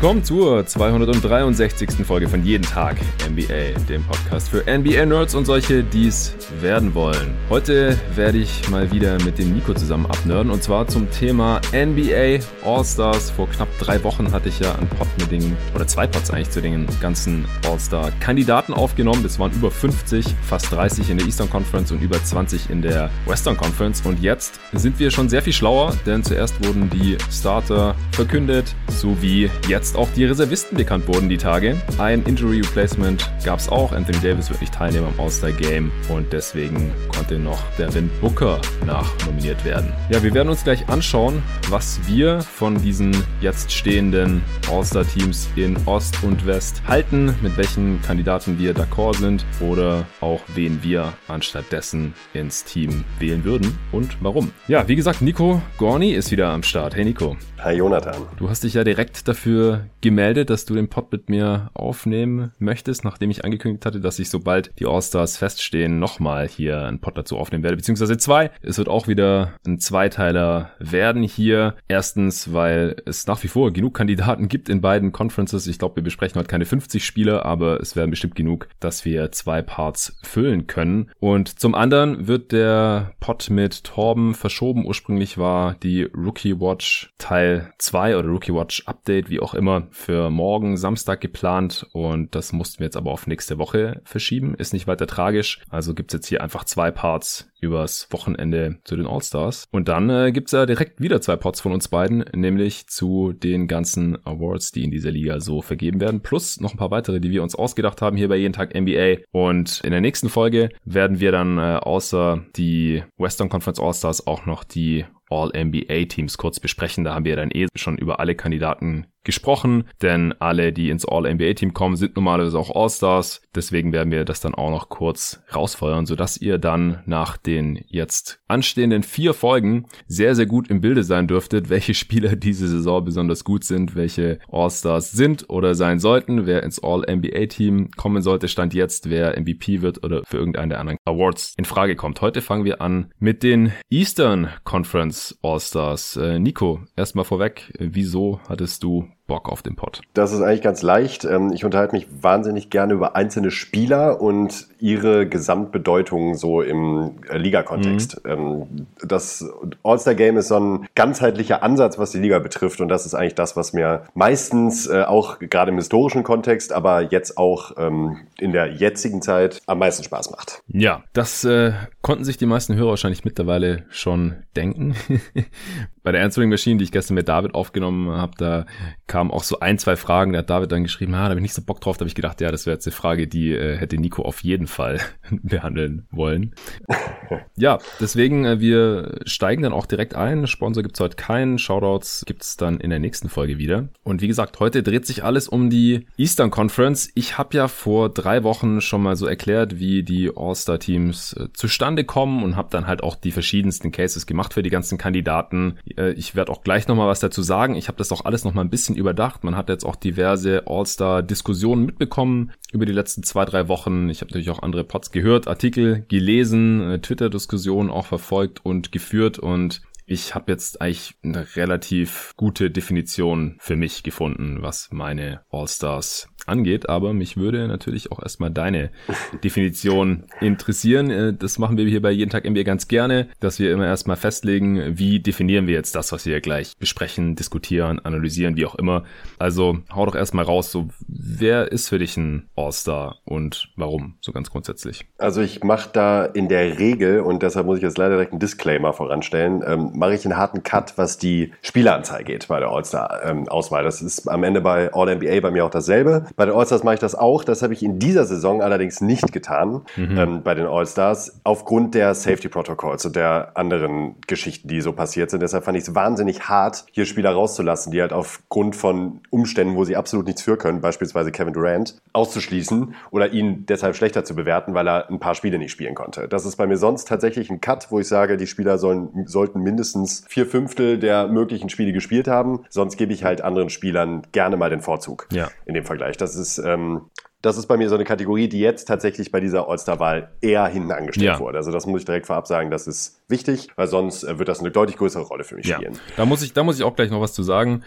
willkommen zur 263. Folge von Jeden Tag NBA, dem Podcast für NBA-Nerds und solche, die es werden wollen. Heute werde ich mal wieder mit dem Nico zusammen abnörden und zwar zum Thema NBA All-Stars. Vor knapp drei Wochen hatte ich ja einen Pod mit den, oder zwei Pods eigentlich zu den ganzen All-Star-Kandidaten aufgenommen. Das waren über 50, fast 30 in der Eastern Conference und über 20 in der Western Conference. Und jetzt sind wir schon sehr viel schlauer, denn zuerst wurden die Starter verkündet, sowie jetzt jetzt auch die Reservisten bekannt wurden die Tage. Ein Injury Replacement gab es auch. Anthony Davis wird nicht teilnehmen am All-Star Game und deswegen konnte noch Devin Booker nachnominiert werden. Ja, wir werden uns gleich anschauen, was wir von diesen jetzt stehenden All-Star Teams in Ost und West halten, mit welchen Kandidaten wir d'accord sind oder auch wen wir anstattdessen ins Team wählen würden und warum. Ja, wie gesagt, Nico Gorni ist wieder am Start. Hey Nico. Hi Jonathan. Du hast dich ja direkt dafür gemeldet, dass du den Pod mit mir aufnehmen möchtest, nachdem ich angekündigt hatte, dass ich sobald die All-Stars feststehen, nochmal hier einen Pod dazu aufnehmen werde, beziehungsweise zwei. Es wird auch wieder ein Zweiteiler werden hier. Erstens, weil es nach wie vor genug Kandidaten gibt in beiden Conferences. Ich glaube, wir besprechen heute keine 50 Spiele, aber es werden bestimmt genug, dass wir zwei Parts füllen können. Und zum anderen wird der Pod mit Torben verschoben. Ursprünglich war die Rookie Watch Teil 2 oder Rookie Watch Update, wie auch immer, für morgen Samstag geplant und das mussten wir jetzt aber auf nächste Woche verschieben. Ist nicht weiter tragisch. Also gibt's jetzt hier einfach zwei Parts übers Wochenende zu den All-Stars. Und dann äh, gibt's ja direkt wieder zwei Parts von uns beiden, nämlich zu den ganzen Awards, die in dieser Liga so vergeben werden, plus noch ein paar weitere, die wir uns ausgedacht haben hier bei Jeden Tag NBA. Und in der nächsten Folge werden wir dann äh, außer die Western Conference All-Stars auch noch die All-NBA-Teams kurz besprechen. Da haben wir dann eh schon über alle Kandidaten gesprochen, denn alle, die ins All-NBA-Team kommen, sind normalerweise auch All-Stars. Deswegen werden wir das dann auch noch kurz rausfeuern, sodass ihr dann nach den jetzt anstehenden vier Folgen sehr, sehr gut im Bilde sein dürftet, welche Spieler diese Saison besonders gut sind, welche All-Stars sind oder sein sollten, wer ins All-NBA-Team kommen sollte, stand jetzt, wer MVP wird oder für irgendeinen der anderen Awards in Frage kommt. Heute fangen wir an mit den Eastern Conference All-Stars. Äh, Nico, erstmal vorweg, wieso hattest du Bock auf den Pod? Das ist eigentlich ganz leicht. Ähm, ich unterhalte mich wahnsinnig gerne über einzelne Spieler und ihre Gesamtbedeutung so im äh, Liga-Kontext. Mhm. Das All-Star-Game ist so ein ganzheitlicher Ansatz, was die Liga betrifft und das ist eigentlich das, was mir meistens äh, auch gerade im historischen Kontext, aber jetzt auch ähm, in der jetzigen Zeit am meisten Spaß macht. Ja, das äh, konnten sich die meisten Hörer wahrscheinlich mittlerweile schon denken. Bei der Answering Machine, die ich gestern mit David aufgenommen habe, da kamen auch so ein, zwei Fragen. Da hat David dann geschrieben, ah, da habe ich nicht so Bock drauf. Da habe ich gedacht, ja, das wäre jetzt eine Frage, die äh, hätte Nico auf jeden Fall behandeln wollen. ja, deswegen, äh, wir steigen dann auch direkt ein. Sponsor gibt's heute keinen. Shoutouts gibt's dann in der nächsten Folge wieder. Und wie gesagt, heute dreht sich alles um die Eastern Conference. Ich habe ja vor drei Wochen schon mal so erklärt, wie die All-Star-Teams äh, zustande kommen und habe dann halt auch die verschiedensten Cases gemacht für die ganzen Kandidaten ich werde auch gleich nochmal was dazu sagen. Ich habe das auch alles nochmal ein bisschen überdacht. Man hat jetzt auch diverse All-Star-Diskussionen mitbekommen über die letzten zwei, drei Wochen. Ich habe natürlich auch andere Pods gehört, Artikel gelesen, äh, Twitter-Diskussionen auch verfolgt und geführt und ich habe jetzt eigentlich eine relativ gute Definition für mich gefunden, was meine All-Stars angeht, aber mich würde natürlich auch erstmal deine Definition interessieren. Äh, das machen wir hier bei jeden Tag NBA ganz gerne, dass wir immer erstmal festlegen, wie definieren wir jetzt das, was wir gleich besprechen, diskutieren, analysieren, wie auch immer. Also hau doch erstmal raus, so wer ist für dich ein All-Star und warum, so ganz grundsätzlich? Also ich mache da in der Regel, und deshalb muss ich jetzt leider direkt einen Disclaimer voranstellen, ähm, mache ich einen harten Cut, was die Spieleranzahl geht bei der All-Star-Auswahl. Ähm, das ist am Ende bei All-NBA bei mir auch dasselbe. Bei den All-Stars mache ich das auch. Das habe ich in dieser Saison allerdings nicht getan mhm. ähm, bei den All-Stars aufgrund der Safety Protocols und der anderen Geschichten, die so passiert sind. Deshalb fand ich es wahnsinnig hart, hier Spieler rauszulassen, die halt aufgrund von Umständen, wo sie absolut nichts für können, beispielsweise Kevin Durant, auszuschließen oder ihn deshalb schlechter zu bewerten, weil er ein paar Spiele nicht spielen konnte. Das ist bei mir sonst tatsächlich ein Cut, wo ich sage, die Spieler sollen, sollten mindestens vier Fünftel der möglichen Spiele gespielt haben. Sonst gebe ich halt anderen Spielern gerne mal den Vorzug ja. in dem Vergleich. Das ist, ähm, das ist bei mir so eine Kategorie, die jetzt tatsächlich bei dieser All-Star-Wahl eher hinten angestellt ja. wurde. Also das muss ich direkt vorab sagen, das ist wichtig, weil sonst äh, wird das eine deutlich größere Rolle für mich ja. spielen. Da muss ich, da muss ich auch gleich noch was zu sagen.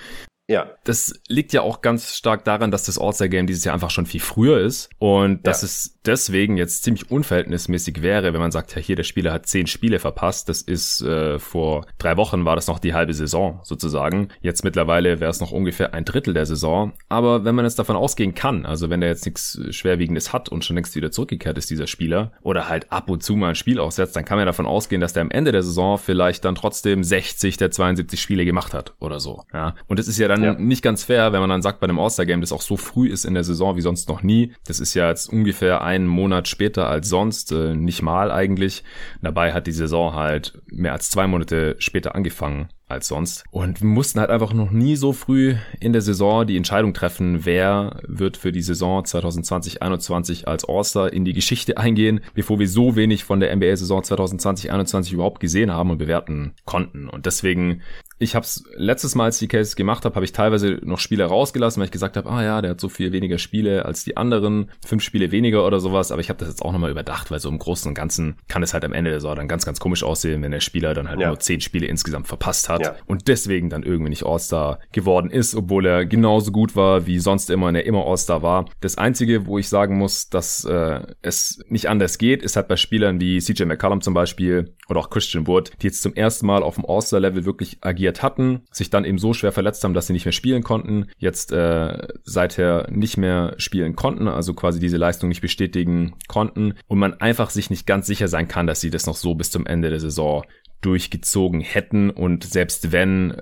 Ja. Das liegt ja auch ganz stark daran, dass das All-Star-Game dieses Jahr einfach schon viel früher ist und dass ja. es deswegen jetzt ziemlich unverhältnismäßig wäre, wenn man sagt, ja hier, der Spieler hat zehn Spiele verpasst. Das ist äh, vor drei Wochen war das noch die halbe Saison sozusagen. Jetzt mittlerweile wäre es noch ungefähr ein Drittel der Saison. Aber wenn man jetzt davon ausgehen kann, also wenn der jetzt nichts Schwerwiegendes hat und schon längst wieder zurückgekehrt ist, dieser Spieler, oder halt ab und zu mal ein Spiel aussetzt, dann kann man davon ausgehen, dass der am Ende der Saison vielleicht dann trotzdem 60 der 72 Spiele gemacht hat oder so. Ja. Und das ist ja dann ja. nicht ganz fair, wenn man dann sagt bei einem All-Star-Game, das auch so früh ist in der Saison wie sonst noch nie. Das ist ja jetzt ungefähr einen Monat später als sonst, äh, nicht mal eigentlich. Dabei hat die Saison halt mehr als zwei Monate später angefangen als sonst. Und wir mussten halt einfach noch nie so früh in der Saison die Entscheidung treffen, wer wird für die Saison 2020-21 als All-Star in die Geschichte eingehen, bevor wir so wenig von der NBA-Saison 2020-21 überhaupt gesehen haben und bewerten konnten. Und deswegen ich habe es letztes Mal, als ich die Cases gemacht habe, habe ich teilweise noch Spiele rausgelassen, weil ich gesagt habe, ah ja, der hat so viel weniger Spiele als die anderen, fünf Spiele weniger oder sowas. Aber ich habe das jetzt auch nochmal überdacht, weil so im Großen und Ganzen kann es halt am Ende der Saison dann ganz, ganz komisch aussehen, wenn der Spieler dann halt ja. nur zehn Spiele insgesamt verpasst hat ja. und deswegen dann irgendwie nicht All-Star geworden ist, obwohl er genauso gut war wie sonst immer und er immer All-Star war. Das Einzige, wo ich sagen muss, dass äh, es nicht anders geht, ist halt bei Spielern wie CJ McCollum zum Beispiel oder auch Christian Wood, die jetzt zum ersten Mal auf dem All-Star-Level wirklich agiert hatten, sich dann eben so schwer verletzt haben, dass sie nicht mehr spielen konnten, jetzt äh, seither nicht mehr spielen konnten, also quasi diese Leistung nicht bestätigen konnten und man einfach sich nicht ganz sicher sein kann, dass sie das noch so bis zum Ende der Saison durchgezogen hätten. Und selbst wenn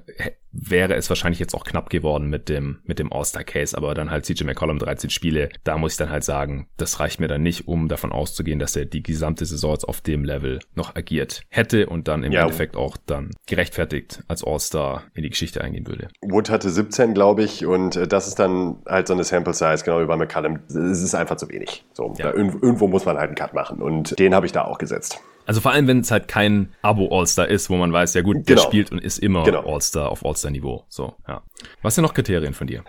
wäre es wahrscheinlich jetzt auch knapp geworden mit dem, mit dem All-Star-Case, aber dann halt CJ McCollum 13 Spiele, da muss ich dann halt sagen, das reicht mir dann nicht, um davon auszugehen, dass er die gesamte Saison jetzt auf dem Level noch agiert hätte und dann im ja. Endeffekt auch dann gerechtfertigt als All-Star in die Geschichte eingehen würde. Wood hatte 17, glaube ich, und äh, das ist dann halt so eine Sample-Size, genau wie bei McCollum. Es ist einfach zu wenig. So, ja. irgendwo muss man halt einen Cut machen und den habe ich da auch gesetzt. Also vor allem, wenn es halt kein Abo-All-Star ist, wo man weiß, ja gut, der genau. spielt und ist immer genau. All-Star auf All-Star-Niveau. So, ja. Was sind noch Kriterien von dir?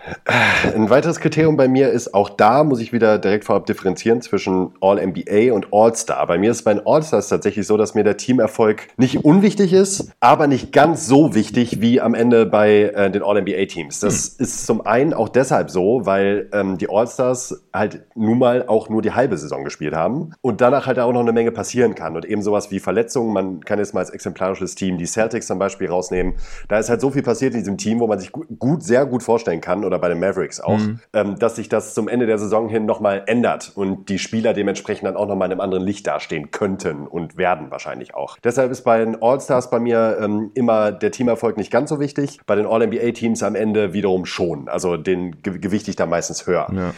Ein weiteres Kriterium bei mir ist, auch da muss ich wieder direkt vorab differenzieren zwischen All-NBA und All-Star. Bei mir ist bei den All-Stars tatsächlich so, dass mir der Teamerfolg nicht unwichtig ist, aber nicht ganz so wichtig wie am Ende bei äh, den All-NBA-Teams. Das hm. ist zum einen auch deshalb so, weil ähm, die All-Stars halt nun mal auch nur die halbe Saison gespielt haben und danach halt auch noch eine Menge passieren kann und eben sowas wie Verletzungen. Man kann jetzt mal als exemplarisches Team die Celtics zum Beispiel rausnehmen. Da ist halt so viel passiert in diesem Team, wo man sich gut, sehr gut vorstellen kann, oder bei den Mavericks auch, mhm. ähm, dass sich das zum Ende der Saison hin nochmal ändert und die Spieler dementsprechend dann auch nochmal in einem anderen Licht dastehen könnten und werden wahrscheinlich auch. Deshalb ist bei den All-Stars bei mir ähm, immer der Teamerfolg nicht ganz so wichtig, bei den All-NBA-Teams am Ende wiederum schon. Also den gewichte ich da meistens höher. Ja.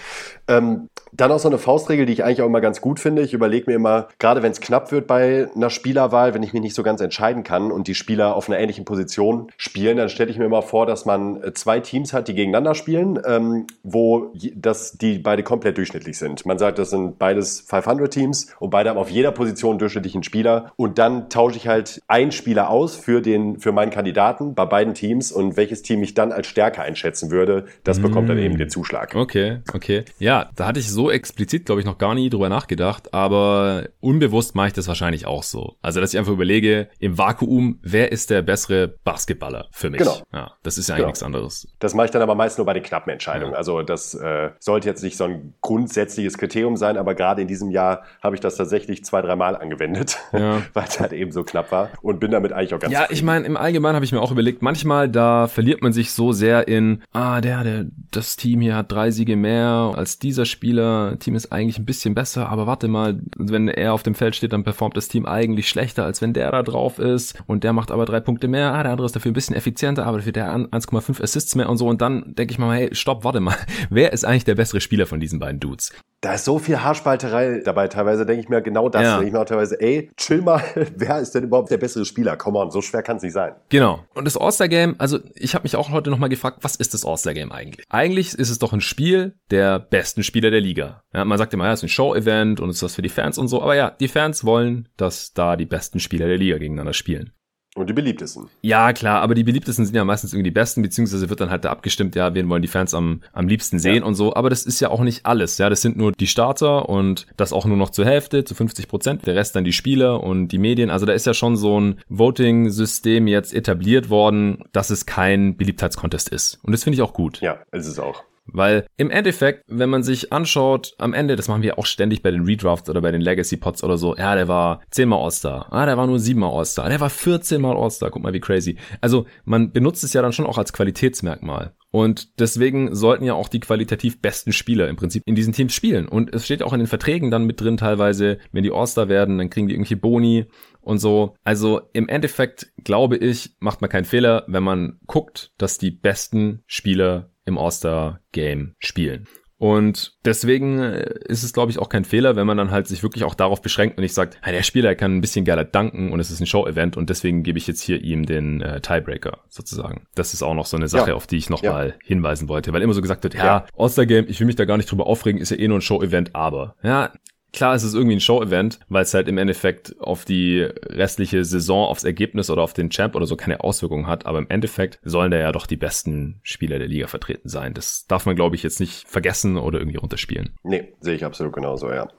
Ähm, dann auch so eine Faustregel, die ich eigentlich auch immer ganz gut finde. Ich überlege mir immer, gerade wenn es knapp wird bei einer Spielerwahl, wenn ich mich nicht so ganz entscheiden kann und die Spieler auf einer ähnlichen Position spielen, dann stelle ich mir immer vor, dass man äh, zwei Teams hat, die gegeneinander spielen, ähm, wo das, die beide komplett durchschnittlich sind. Man sagt, das sind beides 500 Teams und beide haben auf jeder Position durchschnittlichen Spieler und dann tausche ich halt einen Spieler aus für den, für meinen Kandidaten bei beiden Teams und welches Team ich dann als stärker einschätzen würde, das bekommt dann mm. eben den Zuschlag. Okay, okay. Ja, da hatte ich so explizit, glaube ich, noch gar nie drüber nachgedacht, aber unbewusst mache ich das wahrscheinlich auch so. Also, dass ich einfach überlege, im Vakuum, wer ist der bessere Basketballer für mich? Genau. Ja, das ist ja eigentlich genau. nichts anderes. Das mache ich dann aber meist nur bei den knappen Entscheidungen. Ja. Also, das äh, sollte jetzt nicht so ein grundsätzliches Kriterium sein, aber gerade in diesem Jahr habe ich das tatsächlich zwei, dreimal angewendet, ja. weil es halt eben so knapp war und bin damit eigentlich auch ganz Ja, ich meine, im Allgemeinen habe ich mir auch überlegt, manchmal da verliert man sich so sehr in, ah, der, der, das Team hier hat drei Siege mehr als dieser Spieler, Team ist eigentlich ein bisschen besser, aber warte mal, wenn er auf dem Feld steht, dann performt das Team eigentlich schlechter, als wenn der da drauf ist und der macht aber drei Punkte mehr, ah, der andere ist dafür ein bisschen effizienter, aber dafür der 1,5 Assists mehr und so und dann denke ich mal, hey, stopp, warte mal, wer ist eigentlich der bessere Spieler von diesen beiden Dudes? Da ist so viel Haarspalterei dabei. Teilweise denke ich mir genau das. Ja. Denke ich mir auch teilweise, ey, chill mal, wer ist denn überhaupt der bessere Spieler? Come on, so schwer kann es nicht sein. Genau. Und das All-Star-Game, also ich habe mich auch heute nochmal gefragt, was ist das All-Star-Game eigentlich? Eigentlich ist es doch ein Spiel der besten Spieler der Liga. Ja, man sagt immer, ja, es ist ein Show-Event und es ist was für die Fans und so. Aber ja, die Fans wollen, dass da die besten Spieler der Liga gegeneinander spielen. Und die beliebtesten. Ja, klar, aber die beliebtesten sind ja meistens irgendwie die besten, beziehungsweise wird dann halt da abgestimmt, ja, wen wollen die Fans am, am liebsten sehen ja. und so. Aber das ist ja auch nicht alles, ja. Das sind nur die Starter und das auch nur noch zur Hälfte, zu 50 Prozent. Der Rest dann die Spieler und die Medien. Also da ist ja schon so ein Voting-System jetzt etabliert worden, dass es kein Beliebtheitscontest ist. Und das finde ich auch gut. Ja, ist es auch. Weil im Endeffekt, wenn man sich anschaut, am Ende, das machen wir auch ständig bei den Redrafts oder bei den Legacy Pots oder so, ja, der war zehnmal All-Star, ah, der war nur siebenmal All-Star, der war 14 mal All-Star, guck mal wie crazy. Also man benutzt es ja dann schon auch als Qualitätsmerkmal. Und deswegen sollten ja auch die qualitativ besten Spieler im Prinzip in diesen Teams spielen. Und es steht auch in den Verträgen dann mit drin teilweise, wenn die All-Star werden, dann kriegen die irgendwelche Boni und so. Also im Endeffekt glaube ich, macht man keinen Fehler, wenn man guckt, dass die besten Spieler im All-Star-Game spielen. Und deswegen äh, ist es, glaube ich, auch kein Fehler, wenn man dann halt sich wirklich auch darauf beschränkt und nicht sagt, hey, der Spieler kann ein bisschen geiler danken und es ist ein Show-Event und deswegen gebe ich jetzt hier ihm den äh, Tiebreaker sozusagen. Das ist auch noch so eine Sache, ja. auf die ich nochmal ja. hinweisen wollte, weil immer so gesagt wird, ja, ja. All-Star-Game, ich will mich da gar nicht drüber aufregen, ist ja eh nur ein Show-Event, aber ja, Klar, es ist irgendwie ein Show-Event, weil es halt im Endeffekt auf die restliche Saison, aufs Ergebnis oder auf den Champ oder so keine Auswirkungen hat. Aber im Endeffekt sollen da ja doch die besten Spieler der Liga vertreten sein. Das darf man, glaube ich, jetzt nicht vergessen oder irgendwie runterspielen. Nee, sehe ich absolut genauso, ja.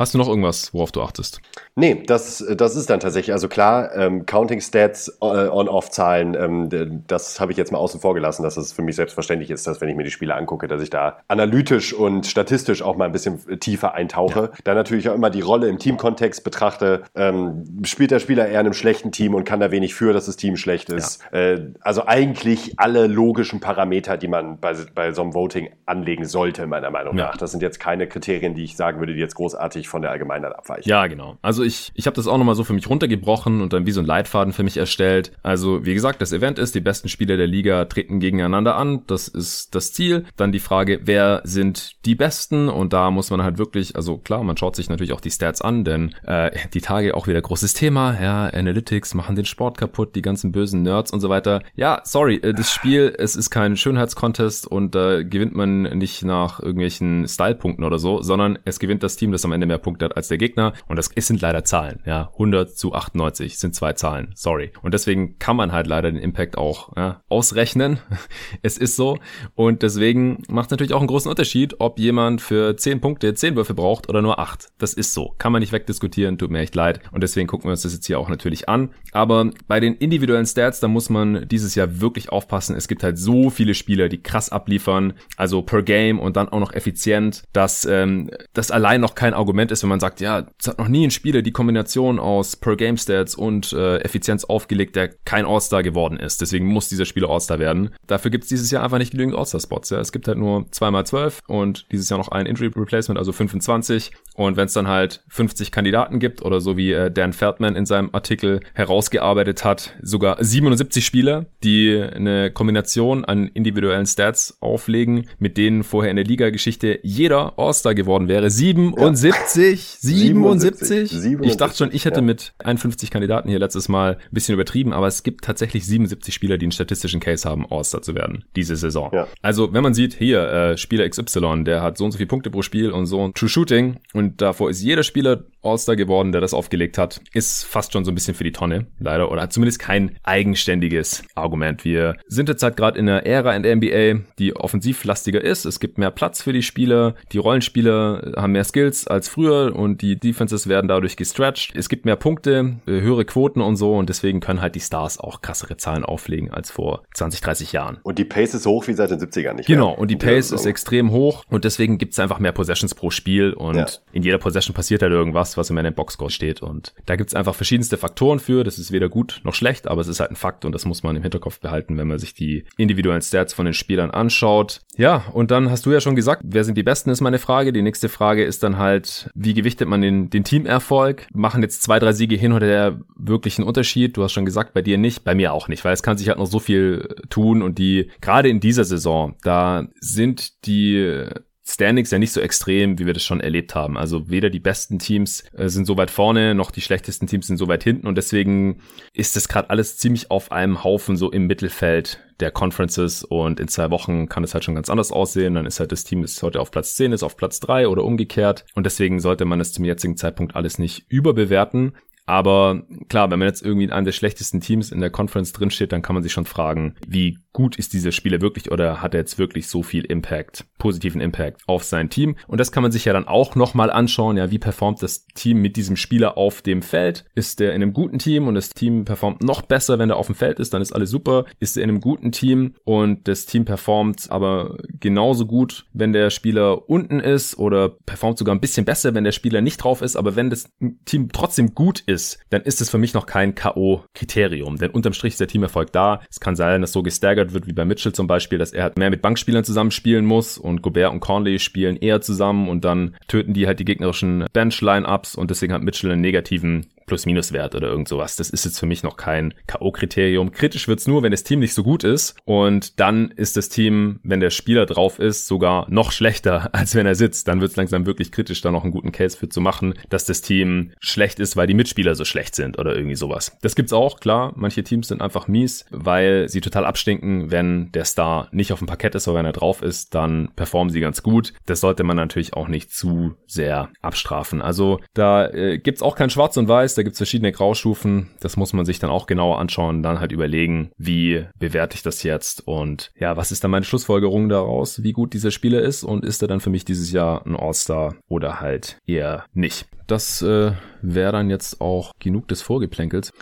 Hast du noch irgendwas, worauf du achtest? Nee, das, das ist dann tatsächlich, also klar, ähm, Counting Stats, äh, On-Off-Zahlen, ähm, das habe ich jetzt mal außen vor gelassen, dass es für mich selbstverständlich ist, dass wenn ich mir die Spiele angucke, dass ich da analytisch und statistisch auch mal ein bisschen tiefer eintauche. Ja. Dann natürlich auch immer die Rolle im Teamkontext betrachte. Ähm, spielt der Spieler eher in einem schlechten Team und kann da wenig für, dass das Team schlecht ist. Ja. Äh, also eigentlich alle logischen Parameter, die man bei, bei so einem Voting anlegen sollte, meiner Meinung ja. nach. Das sind jetzt keine Kriterien, die ich sagen würde, die jetzt großartig von der Allgemeinheit abweichen. Ja, genau. Also ich, ich habe das auch nochmal so für mich runtergebrochen und dann wie so ein Leitfaden für mich erstellt. Also wie gesagt, das Event ist, die besten Spieler der Liga treten gegeneinander an. Das ist das Ziel. Dann die Frage, wer sind die Besten? Und da muss man halt wirklich, also klar, man schaut sich natürlich auch die Stats an, denn äh, die Tage auch wieder großes Thema. Ja, Analytics machen den Sport kaputt, die ganzen bösen Nerds und so weiter. Ja, sorry, äh, das Spiel, es ist kein Schönheitscontest und da äh, gewinnt man nicht nach irgendwelchen Stylepunkten oder so, sondern es gewinnt das Team, das am Ende mehr Punkte hat als der Gegner. Und das sind leider Zahlen. Ja, 100 zu 98 sind zwei Zahlen. Sorry. Und deswegen kann man halt leider den Impact auch ja, ausrechnen. es ist so. Und deswegen macht es natürlich auch einen großen Unterschied, ob jemand für 10 Punkte 10 Würfe braucht oder nur 8. Das ist so. Kann man nicht wegdiskutieren. Tut mir echt leid. Und deswegen gucken wir uns das jetzt hier auch natürlich an. Aber bei den individuellen Stats, da muss man dieses Jahr wirklich aufpassen. Es gibt halt so viele Spieler, die krass abliefern. Also per Game und dann auch noch effizient, dass ähm, das allein noch kein Argument ist, wenn man sagt, ja, es hat noch nie ein Spieler die Kombination aus Per Game Stats und äh, Effizienz aufgelegt, der kein All-Star geworden ist. Deswegen muss dieser Spieler All-Star werden. Dafür gibt es dieses Jahr einfach nicht genügend All-Star-Spots. Ja. Es gibt halt nur 2x12 und dieses Jahr noch ein Injury Replacement, also 25. Und wenn es dann halt 50 Kandidaten gibt oder so wie äh, Dan Feldman in seinem Artikel herausgearbeitet hat, sogar 77 Spieler, die eine Kombination an individuellen Stats auflegen, mit denen vorher in der Liga-Geschichte jeder All-Star geworden wäre. 77, 77, 77. Ich dachte schon, ich hätte ja. mit 51 Kandidaten hier letztes Mal ein bisschen übertrieben, aber es gibt tatsächlich 77 Spieler, die einen statistischen Case haben, All-Star zu werden, diese Saison. Ja. Also wenn man sieht, hier, äh, Spieler XY, der hat so und so viele Punkte pro Spiel und so ein True Shooting und davor ist jeder Spieler All-Star geworden, der das aufgelegt hat, ist fast schon so ein bisschen für die Tonne, leider, oder zumindest kein eigenständiges Argument. Wir sind jetzt halt gerade in einer Ära in der NBA, die offensivlastiger ist. Es gibt mehr Platz für die Spieler, die Rollenspieler haben mehr Skills als früher und die Defenses werden dadurch gestretched. Es gibt mehr Punkte, äh, höhere Quoten und so und deswegen können halt die Stars auch krassere Zahlen auflegen als vor 20, 30 Jahren. Und die Pace ist hoch wie seit den 70ern nicht Genau, mehr. und die Pace ist extrem hoch und deswegen gibt es einfach mehr Possessions pro Spiel und ja. in jeder Possession passiert halt irgendwas, was in meinem Boxscore steht. Und da gibt's einfach verschiedenste Faktoren für. Das ist weder gut noch schlecht, aber es ist halt ein Fakt und das muss man im Hinterkopf behalten, wenn man sich die individuellen Stats von den Spielern anschaut. Ja, und dann hast du ja schon gesagt, wer sind die Besten, ist meine Frage. Die nächste Frage ist dann halt, wie gewichtet man den, den Teamerfolg? Machen jetzt zwei, drei Siege hin oder der wirklich einen Unterschied? Du hast schon gesagt, bei dir nicht, bei mir auch nicht, weil es kann sich halt noch so viel tun und die, gerade in dieser Saison, da sind die Standings ja nicht so extrem, wie wir das schon erlebt haben. Also weder die besten Teams äh, sind so weit vorne, noch die schlechtesten Teams sind so weit hinten und deswegen ist das gerade alles ziemlich auf einem Haufen so im Mittelfeld der Conferences und in zwei Wochen kann es halt schon ganz anders aussehen. Dann ist halt das Team, das heute auf Platz 10 ist, auf Platz 3 oder umgekehrt und deswegen sollte man es zum jetzigen Zeitpunkt alles nicht überbewerten. Aber klar, wenn man jetzt irgendwie in einem der schlechtesten Teams in der Conference drinsteht, dann kann man sich schon fragen, wie gut ist dieser Spieler wirklich oder hat er jetzt wirklich so viel Impact, positiven Impact auf sein Team? Und das kann man sich ja dann auch nochmal anschauen, ja, wie performt das Team mit diesem Spieler auf dem Feld? Ist der in einem guten Team und das Team performt noch besser, wenn er auf dem Feld ist, dann ist alles super. Ist er in einem guten Team und das Team performt aber genauso gut, wenn der Spieler unten ist oder performt sogar ein bisschen besser, wenn der Spieler nicht drauf ist, aber wenn das Team trotzdem gut ist, dann ist es für mich noch kein K.O.-Kriterium. Denn unterm Strich ist der Teamerfolg da. Es kann sein, dass so gestaggert wird, wie bei Mitchell zum Beispiel, dass er halt mehr mit Bankspielern zusammen spielen muss und Gobert und Conley spielen eher zusammen und dann töten die halt die gegnerischen Bench-Line-Ups und deswegen hat Mitchell einen negativen Plus-Minus-Wert oder irgend sowas. Das ist jetzt für mich noch kein K.O.-Kriterium. Kritisch wird's nur, wenn das Team nicht so gut ist. Und dann ist das Team, wenn der Spieler drauf ist, sogar noch schlechter, als wenn er sitzt. Dann wird's langsam wirklich kritisch, da noch einen guten Case für zu machen, dass das Team schlecht ist, weil die Mitspieler so schlecht sind oder irgendwie sowas. Das gibt's auch, klar. Manche Teams sind einfach mies, weil sie total abstinken, wenn der Star nicht auf dem Parkett ist, aber wenn er drauf ist, dann performen sie ganz gut. Das sollte man natürlich auch nicht zu sehr abstrafen. Also da äh, gibt's auch kein Schwarz und Weiß da gibt's verschiedene Graustufen. Das muss man sich dann auch genauer anschauen dann halt überlegen, wie bewerte ich das jetzt und ja, was ist dann meine Schlussfolgerung daraus, wie gut dieser Spieler ist und ist er dann für mich dieses Jahr ein All-Star oder halt eher nicht. Das äh, wäre dann jetzt auch genug des Vorgeplänkels.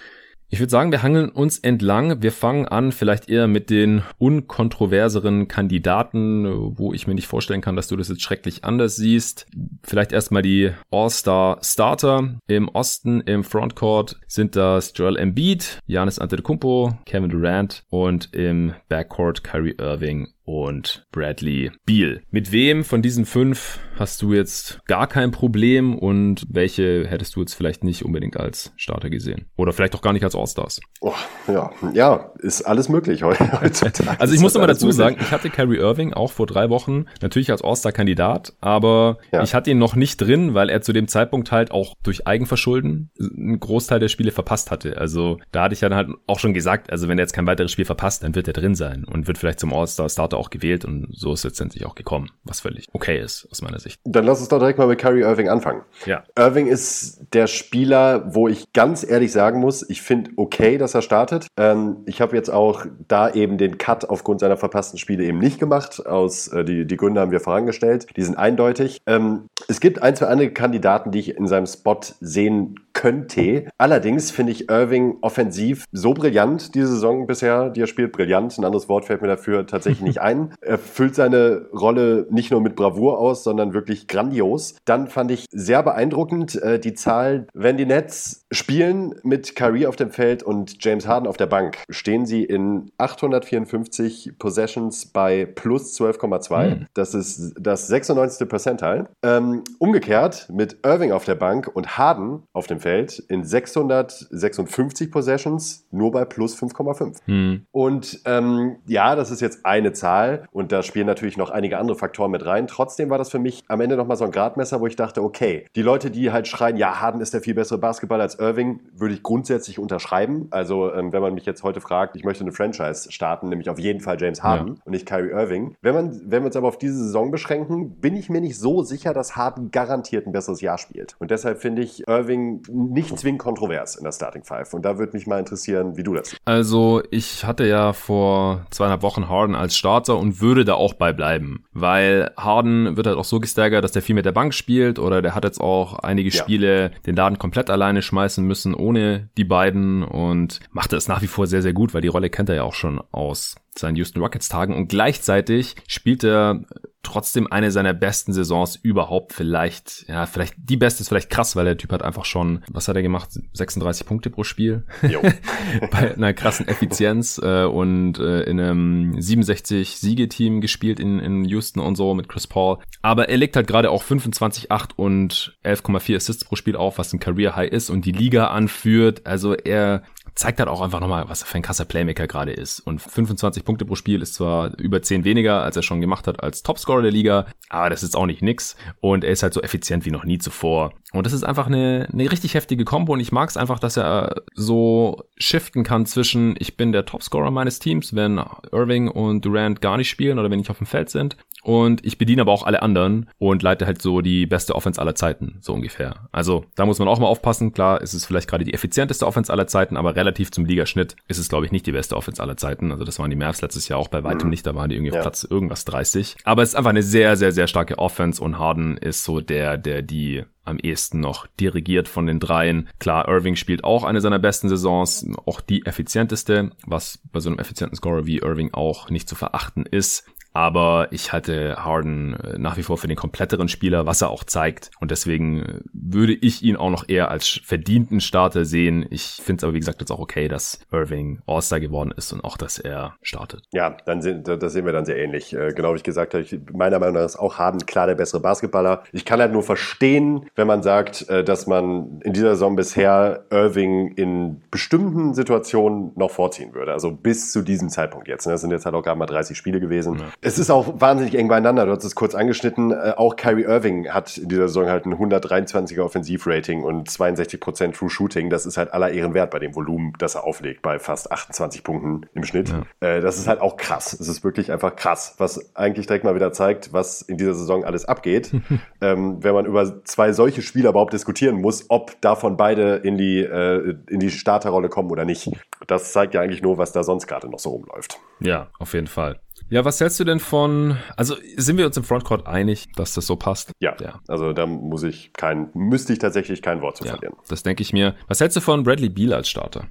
Ich würde sagen, wir hangeln uns entlang. Wir fangen an vielleicht eher mit den unkontroverseren Kandidaten, wo ich mir nicht vorstellen kann, dass du das jetzt schrecklich anders siehst. Vielleicht erstmal die All-Star Starter. Im Osten im Frontcourt sind das Joel Embiid, Giannis Antetokounmpo, Kevin Durant und im Backcourt Kyrie Irving und Bradley Beal. Mit wem von diesen fünf hast du jetzt gar kein Problem und welche hättest du jetzt vielleicht nicht unbedingt als Starter gesehen? Oder vielleicht auch gar nicht als All-Stars? Oh, ja, ja, ist alles möglich heutzutage. also ich muss immer dazu möglich. sagen, ich hatte Kyrie Irving auch vor drei Wochen natürlich als All-Star-Kandidat, aber ja. ich hatte ihn noch nicht drin, weil er zu dem Zeitpunkt halt auch durch Eigenverschulden einen Großteil der Spiele verpasst hatte. Also da hatte ich dann halt auch schon gesagt, also wenn er jetzt kein weiteres Spiel verpasst, dann wird er drin sein und wird vielleicht zum All-Star-Starter auch gewählt und so ist letztendlich auch gekommen, was völlig okay ist aus meiner Sicht. Dann lass uns doch direkt mal mit Kyrie Irving anfangen. Ja. Irving ist der Spieler, wo ich ganz ehrlich sagen muss, ich finde okay, dass er startet. Ähm, ich habe jetzt auch da eben den Cut aufgrund seiner verpassten Spiele eben nicht gemacht. Aus, äh, die, die Gründe haben wir vorangestellt. Die sind eindeutig. Ähm, es gibt ein, zwei andere Kandidaten, die ich in seinem Spot sehen könnte. Allerdings finde ich Irving offensiv so brillant diese Saison bisher, die er spielt. Brillant, ein anderes Wort fällt mir dafür tatsächlich nicht ein. Er füllt seine Rolle nicht nur mit Bravour aus, sondern wirklich grandios. Dann fand ich sehr beeindruckend äh, die Zahl, wenn die Nets spielen mit Kyrie auf dem Feld und James Harden auf der Bank, stehen sie in 854 Possessions bei plus 12,2. Mhm. Das ist das 96. Percentile. Ähm, umgekehrt mit Irving auf der Bank und Harden auf dem Feld Feld in 656 Possessions nur bei plus 5,5. Hm. Und ähm, ja, das ist jetzt eine Zahl und da spielen natürlich noch einige andere Faktoren mit rein. Trotzdem war das für mich am Ende nochmal so ein Gradmesser, wo ich dachte, okay, die Leute, die halt schreien, ja, Harden ist der viel bessere Basketballer als Irving, würde ich grundsätzlich unterschreiben. Also ähm, wenn man mich jetzt heute fragt, ich möchte eine Franchise starten, nämlich auf jeden Fall James Harden ja. und nicht Kyrie Irving. Wenn, man, wenn wir uns aber auf diese Saison beschränken, bin ich mir nicht so sicher, dass Harden garantiert ein besseres Jahr spielt. Und deshalb finde ich Irving nicht zwingend kontrovers in der Starting Five. Und da würde mich mal interessieren, wie du das siehst. Also ich hatte ja vor zweieinhalb Wochen Harden als Starter und würde da auch bei bleiben. Weil Harden wird halt auch so gestaggert, dass der viel mit der Bank spielt oder der hat jetzt auch einige Spiele ja. den Laden komplett alleine schmeißen müssen ohne die beiden und macht das nach wie vor sehr, sehr gut, weil die Rolle kennt er ja auch schon aus seinen Houston Rockets Tagen und gleichzeitig spielt er trotzdem eine seiner besten Saisons überhaupt. Vielleicht, ja, vielleicht die beste ist vielleicht krass, weil der Typ hat einfach schon, was hat er gemacht? 36 Punkte pro Spiel. Bei einer krassen Effizienz äh, und äh, in einem 67 Siegeteam gespielt in, in Houston und so mit Chris Paul. Aber er legt halt gerade auch 25, 8 und 11,4 Assists pro Spiel auf, was ein Career High ist und die Liga anführt. Also er zeigt halt auch einfach nochmal, was er für ein krasser Playmaker gerade ist. Und 25 Punkte pro Spiel ist zwar über 10 weniger, als er schon gemacht hat als Topscorer der Liga, aber das ist auch nicht nix. Und er ist halt so effizient wie noch nie zuvor. Und das ist einfach eine, eine richtig heftige Combo und ich mag es einfach, dass er so shiften kann zwischen, ich bin der Topscorer meines Teams, wenn Irving und Durant gar nicht spielen oder wenn nicht auf dem Feld sind und ich bediene aber auch alle anderen und leite halt so die beste Offense aller Zeiten, so ungefähr. Also da muss man auch mal aufpassen. Klar, ist es vielleicht gerade die effizienteste Offense aller Zeiten, aber relativ zum Ligaschnitt ist es, glaube ich, nicht die beste Offense aller Zeiten. Also das waren die Mavs letztes Jahr auch bei weitem mhm. nicht, da waren die irgendwie ja. Platz irgendwas 30. Aber es ist einfach eine sehr, sehr, sehr starke Offense und Harden ist so der, der die am ehesten noch dirigiert von den dreien. Klar, Irving spielt auch eine seiner besten Saisons, auch die effizienteste, was bei so einem effizienten Scorer wie Irving auch nicht zu verachten ist. Aber ich halte Harden äh, nach wie vor für den kompletteren Spieler, was er auch zeigt. Und deswegen äh, würde ich ihn auch noch eher als verdienten Starter sehen. Ich finde es aber, wie gesagt, jetzt auch okay, dass Irving All-Star geworden ist und auch, dass er startet. Ja, dann sind, das sehen wir dann sehr ähnlich. Äh, genau wie ich gesagt habe, ich, meiner Meinung nach ist auch Harden klar der bessere Basketballer. Ich kann halt nur verstehen, wenn man sagt, dass man in dieser Saison bisher Irving in bestimmten Situationen noch vorziehen würde. Also bis zu diesem Zeitpunkt jetzt. Ne? Das sind jetzt halt auch gerade mal 30 Spiele gewesen. Ja. Es ist auch wahnsinnig eng beieinander. Du hast es kurz angeschnitten. Äh, auch Kyrie Irving hat in dieser Saison halt ein 123er Offensivrating und 62% True Shooting. Das ist halt aller Ehren wert bei dem Volumen, das er auflegt, bei fast 28 Punkten im Schnitt. Ja. Äh, das ist halt auch krass. Es ist wirklich einfach krass, was eigentlich direkt mal wieder zeigt, was in dieser Saison alles abgeht. ähm, wenn man über zwei solche Spieler überhaupt diskutieren muss, ob davon beide in die, äh, in die Starterrolle kommen oder nicht. Das zeigt ja eigentlich nur, was da sonst gerade noch so rumläuft. Ja, auf jeden Fall. Ja, was hältst du denn von, also sind wir uns im Frontcourt einig, dass das so passt? Ja, ja. also da muss ich kein, müsste ich tatsächlich kein Wort zu ja, verlieren. Das denke ich mir. Was hältst du von Bradley Beal als Starter?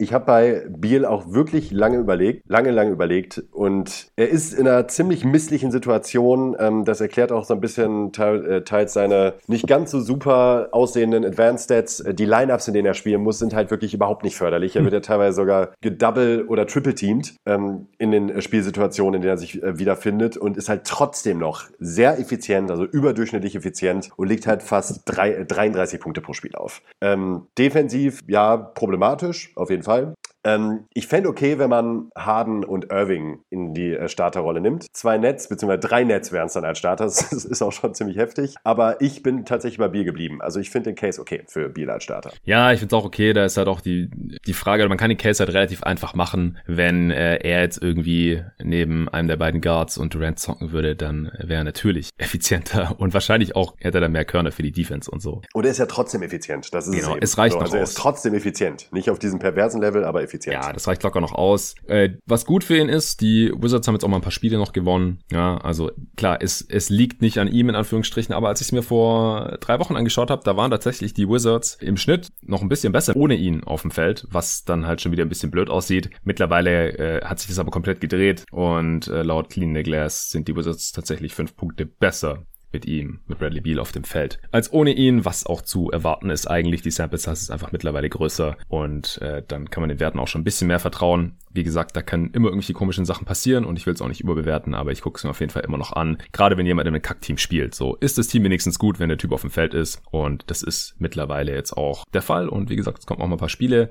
Ich habe bei Biel auch wirklich lange überlegt, lange, lange überlegt. Und er ist in einer ziemlich misslichen Situation. Ähm, das erklärt auch so ein bisschen äh, teils seine nicht ganz so super aussehenden Advanced Stats. Äh, die Lineups, in denen er spielen muss, sind halt wirklich überhaupt nicht förderlich. Er wird ja teilweise sogar gedouble oder triple teamed ähm, in den äh, Spielsituationen, in denen er sich wiederfindet und ist halt trotzdem noch sehr effizient, also überdurchschnittlich effizient und legt halt fast drei, 33 Punkte pro Spiel auf. Ähm, defensiv, ja, problematisch, auf jeden Fall. Fall. Ähm, ich fände okay, wenn man Harden und Irving in die äh, Starterrolle nimmt. Zwei Nets, beziehungsweise drei Nets wären es dann als Starter. Das ist auch schon ziemlich heftig. Aber ich bin tatsächlich bei Biel geblieben. Also ich finde den Case okay für Biel als Starter. Ja, ich finde es auch okay. Da ist halt auch die, die Frage, man kann den Case halt relativ einfach machen. Wenn äh, er jetzt irgendwie neben einem der beiden Guards und Durant zocken würde, dann wäre er natürlich effizienter und wahrscheinlich auch hätte er dann mehr Körner für die Defense und so. Und er ist ja trotzdem effizient. Das ist genau, es, es reicht so, noch Also er ist trotzdem effizient. Nicht auf diesem perversen Level, aber effizient. Ja, das reicht locker noch aus. Äh, was gut für ihn ist, die Wizards haben jetzt auch mal ein paar Spiele noch gewonnen. Ja, also klar, es, es liegt nicht an ihm in Anführungsstrichen, aber als ich es mir vor drei Wochen angeschaut habe, da waren tatsächlich die Wizards im Schnitt noch ein bisschen besser ohne ihn auf dem Feld, was dann halt schon wieder ein bisschen blöd aussieht. Mittlerweile äh, hat sich das aber komplett gedreht und äh, laut Clean the Glass sind die Wizards tatsächlich fünf Punkte besser mit ihm, mit Bradley Beal auf dem Feld, als ohne ihn, was auch zu erwarten ist eigentlich. Die Sample Size ist einfach mittlerweile größer und äh, dann kann man den Werten auch schon ein bisschen mehr vertrauen. Wie gesagt, da können immer irgendwelche komischen Sachen passieren und ich will es auch nicht überbewerten, aber ich gucke es mir auf jeden Fall immer noch an. Gerade wenn jemand in einem Kackteam spielt. So ist das Team wenigstens gut, wenn der Typ auf dem Feld ist und das ist mittlerweile jetzt auch der Fall und wie gesagt, es kommen auch mal ein paar Spiele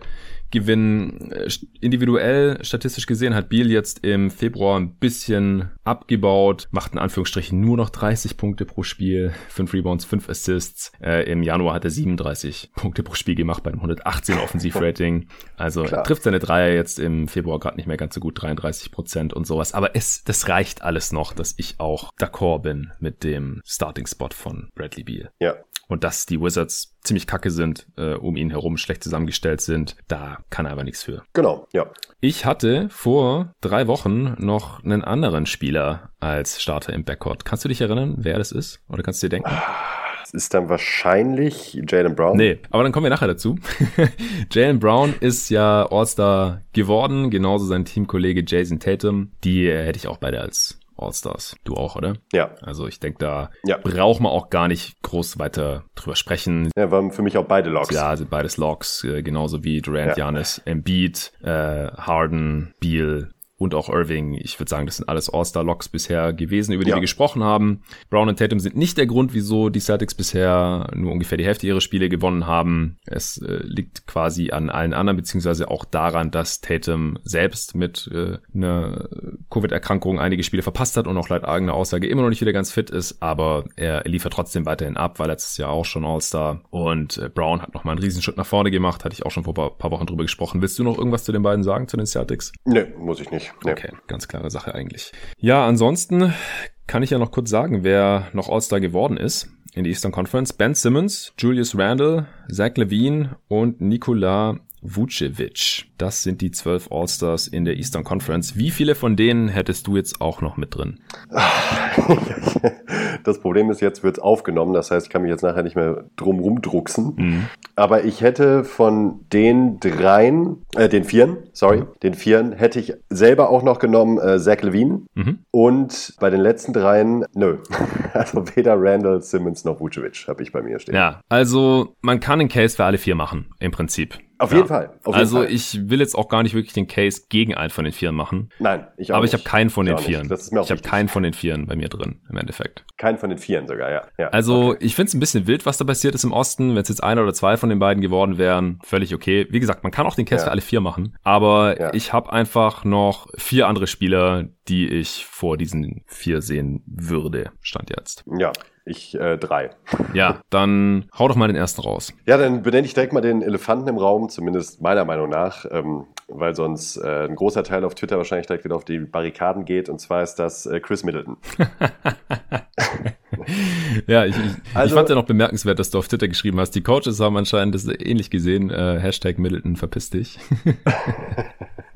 gewinnen. Äh, individuell, statistisch gesehen, hat Beal jetzt im Februar ein bisschen abgebaut, macht in Anführungsstrichen nur noch 30 Punkte pro Spiel, 5 Rebounds, 5 Assists. Äh, Im Januar hat er 37 Punkte pro Spiel gemacht bei einem 118 Offensivrating. Also Klar. trifft seine Dreier jetzt im Februar gerade nicht mehr ganz so gut, 33 Prozent und sowas. Aber es, das reicht alles noch, dass ich auch d'accord bin mit dem Starting-Spot von Bradley Beal. Ja, und dass die Wizards ziemlich kacke sind, äh, um ihn herum schlecht zusammengestellt sind, da kann er aber nichts für. Genau, ja. Ich hatte vor drei Wochen noch einen anderen Spieler als Starter im Backcourt. Kannst du dich erinnern, wer das ist? Oder kannst du dir denken? Das ist dann wahrscheinlich Jalen Brown. Nee, aber dann kommen wir nachher dazu. Jalen Brown ist ja All-Star geworden, genauso sein Teamkollege Jason Tatum. Die äh, hätte ich auch beide als All-Stars. Du auch, oder? Ja. Also ich denke, da ja. braucht man auch gar nicht groß weiter drüber sprechen. Ja, waren für mich auch beide Logs. Ja, sind beides Logs, äh, genauso wie Durant, ja. Giannis, Embiid, äh, Harden, Beal, und auch Irving. Ich würde sagen, das sind alles All-Star-Locks bisher gewesen, über die ja. wir gesprochen haben. Brown und Tatum sind nicht der Grund, wieso die Celtics bisher nur ungefähr die Hälfte ihrer Spiele gewonnen haben. Es äh, liegt quasi an allen anderen, beziehungsweise auch daran, dass Tatum selbst mit äh, einer Covid-Erkrankung einige Spiele verpasst hat und auch laut eigener Aussage immer noch nicht wieder ganz fit ist, aber er liefert trotzdem weiterhin ab, weil letztes Jahr auch schon All-Star und äh, Brown hat nochmal einen Riesenschritt nach vorne gemacht, hatte ich auch schon vor ein paar Wochen drüber gesprochen. Willst du noch irgendwas zu den beiden sagen, zu den Celtics? Nee, muss ich nicht. Nicht. Okay, ganz klare Sache eigentlich. Ja, ansonsten kann ich ja noch kurz sagen, wer noch All-Star geworden ist in die Eastern Conference. Ben Simmons, Julius Randle, Zach Levine und Nikola Vucevic. Das sind die zwölf All-Stars in der Eastern Conference. Wie viele von denen hättest du jetzt auch noch mit drin? Das Problem ist, jetzt wird es aufgenommen. Das heißt, ich kann mich jetzt nachher nicht mehr drum rumdrucksen. Mhm. Aber ich hätte von den dreien, äh, den vieren, sorry, mhm. den vieren hätte ich selber auch noch genommen, äh, Zach Levine. Mhm. Und bei den letzten dreien, nö. Also weder Randall, Simmons noch Vucevic habe ich bei mir stehen. Ja, also man kann einen Case für alle vier machen, im Prinzip. Auf jeden Fall. Auf jeden also Fall. ich will jetzt auch gar nicht wirklich den Case gegen einen von den Vieren machen. Nein, ich auch Aber nicht. ich habe keinen von ich den Vieren. Ich habe keinen von den Vieren bei mir drin, im Endeffekt. Keinen von den Vieren sogar, ja. ja. Also okay. ich finde es ein bisschen wild, was da passiert ist im Osten. Wenn es jetzt einer oder zwei von den beiden geworden wären, völlig okay. Wie gesagt, man kann auch den Case ja. für alle vier machen. Aber ja. ich habe einfach noch vier andere Spieler, die ich vor diesen vier sehen würde, stand jetzt. Ja, ich äh, drei. Ja, dann hau doch mal den ersten raus. Ja, dann benenne ich direkt mal den Elefanten im Raum, zumindest meiner Meinung nach, ähm, weil sonst äh, ein großer Teil auf Twitter wahrscheinlich direkt wieder auf die Barrikaden geht. Und zwar ist das äh, Chris Middleton. ja, ich, ich, also, ich fand ja noch bemerkenswert, dass du auf Twitter geschrieben hast. Die Coaches haben anscheinend das ähnlich gesehen. Äh, Hashtag Middleton, verpiss dich.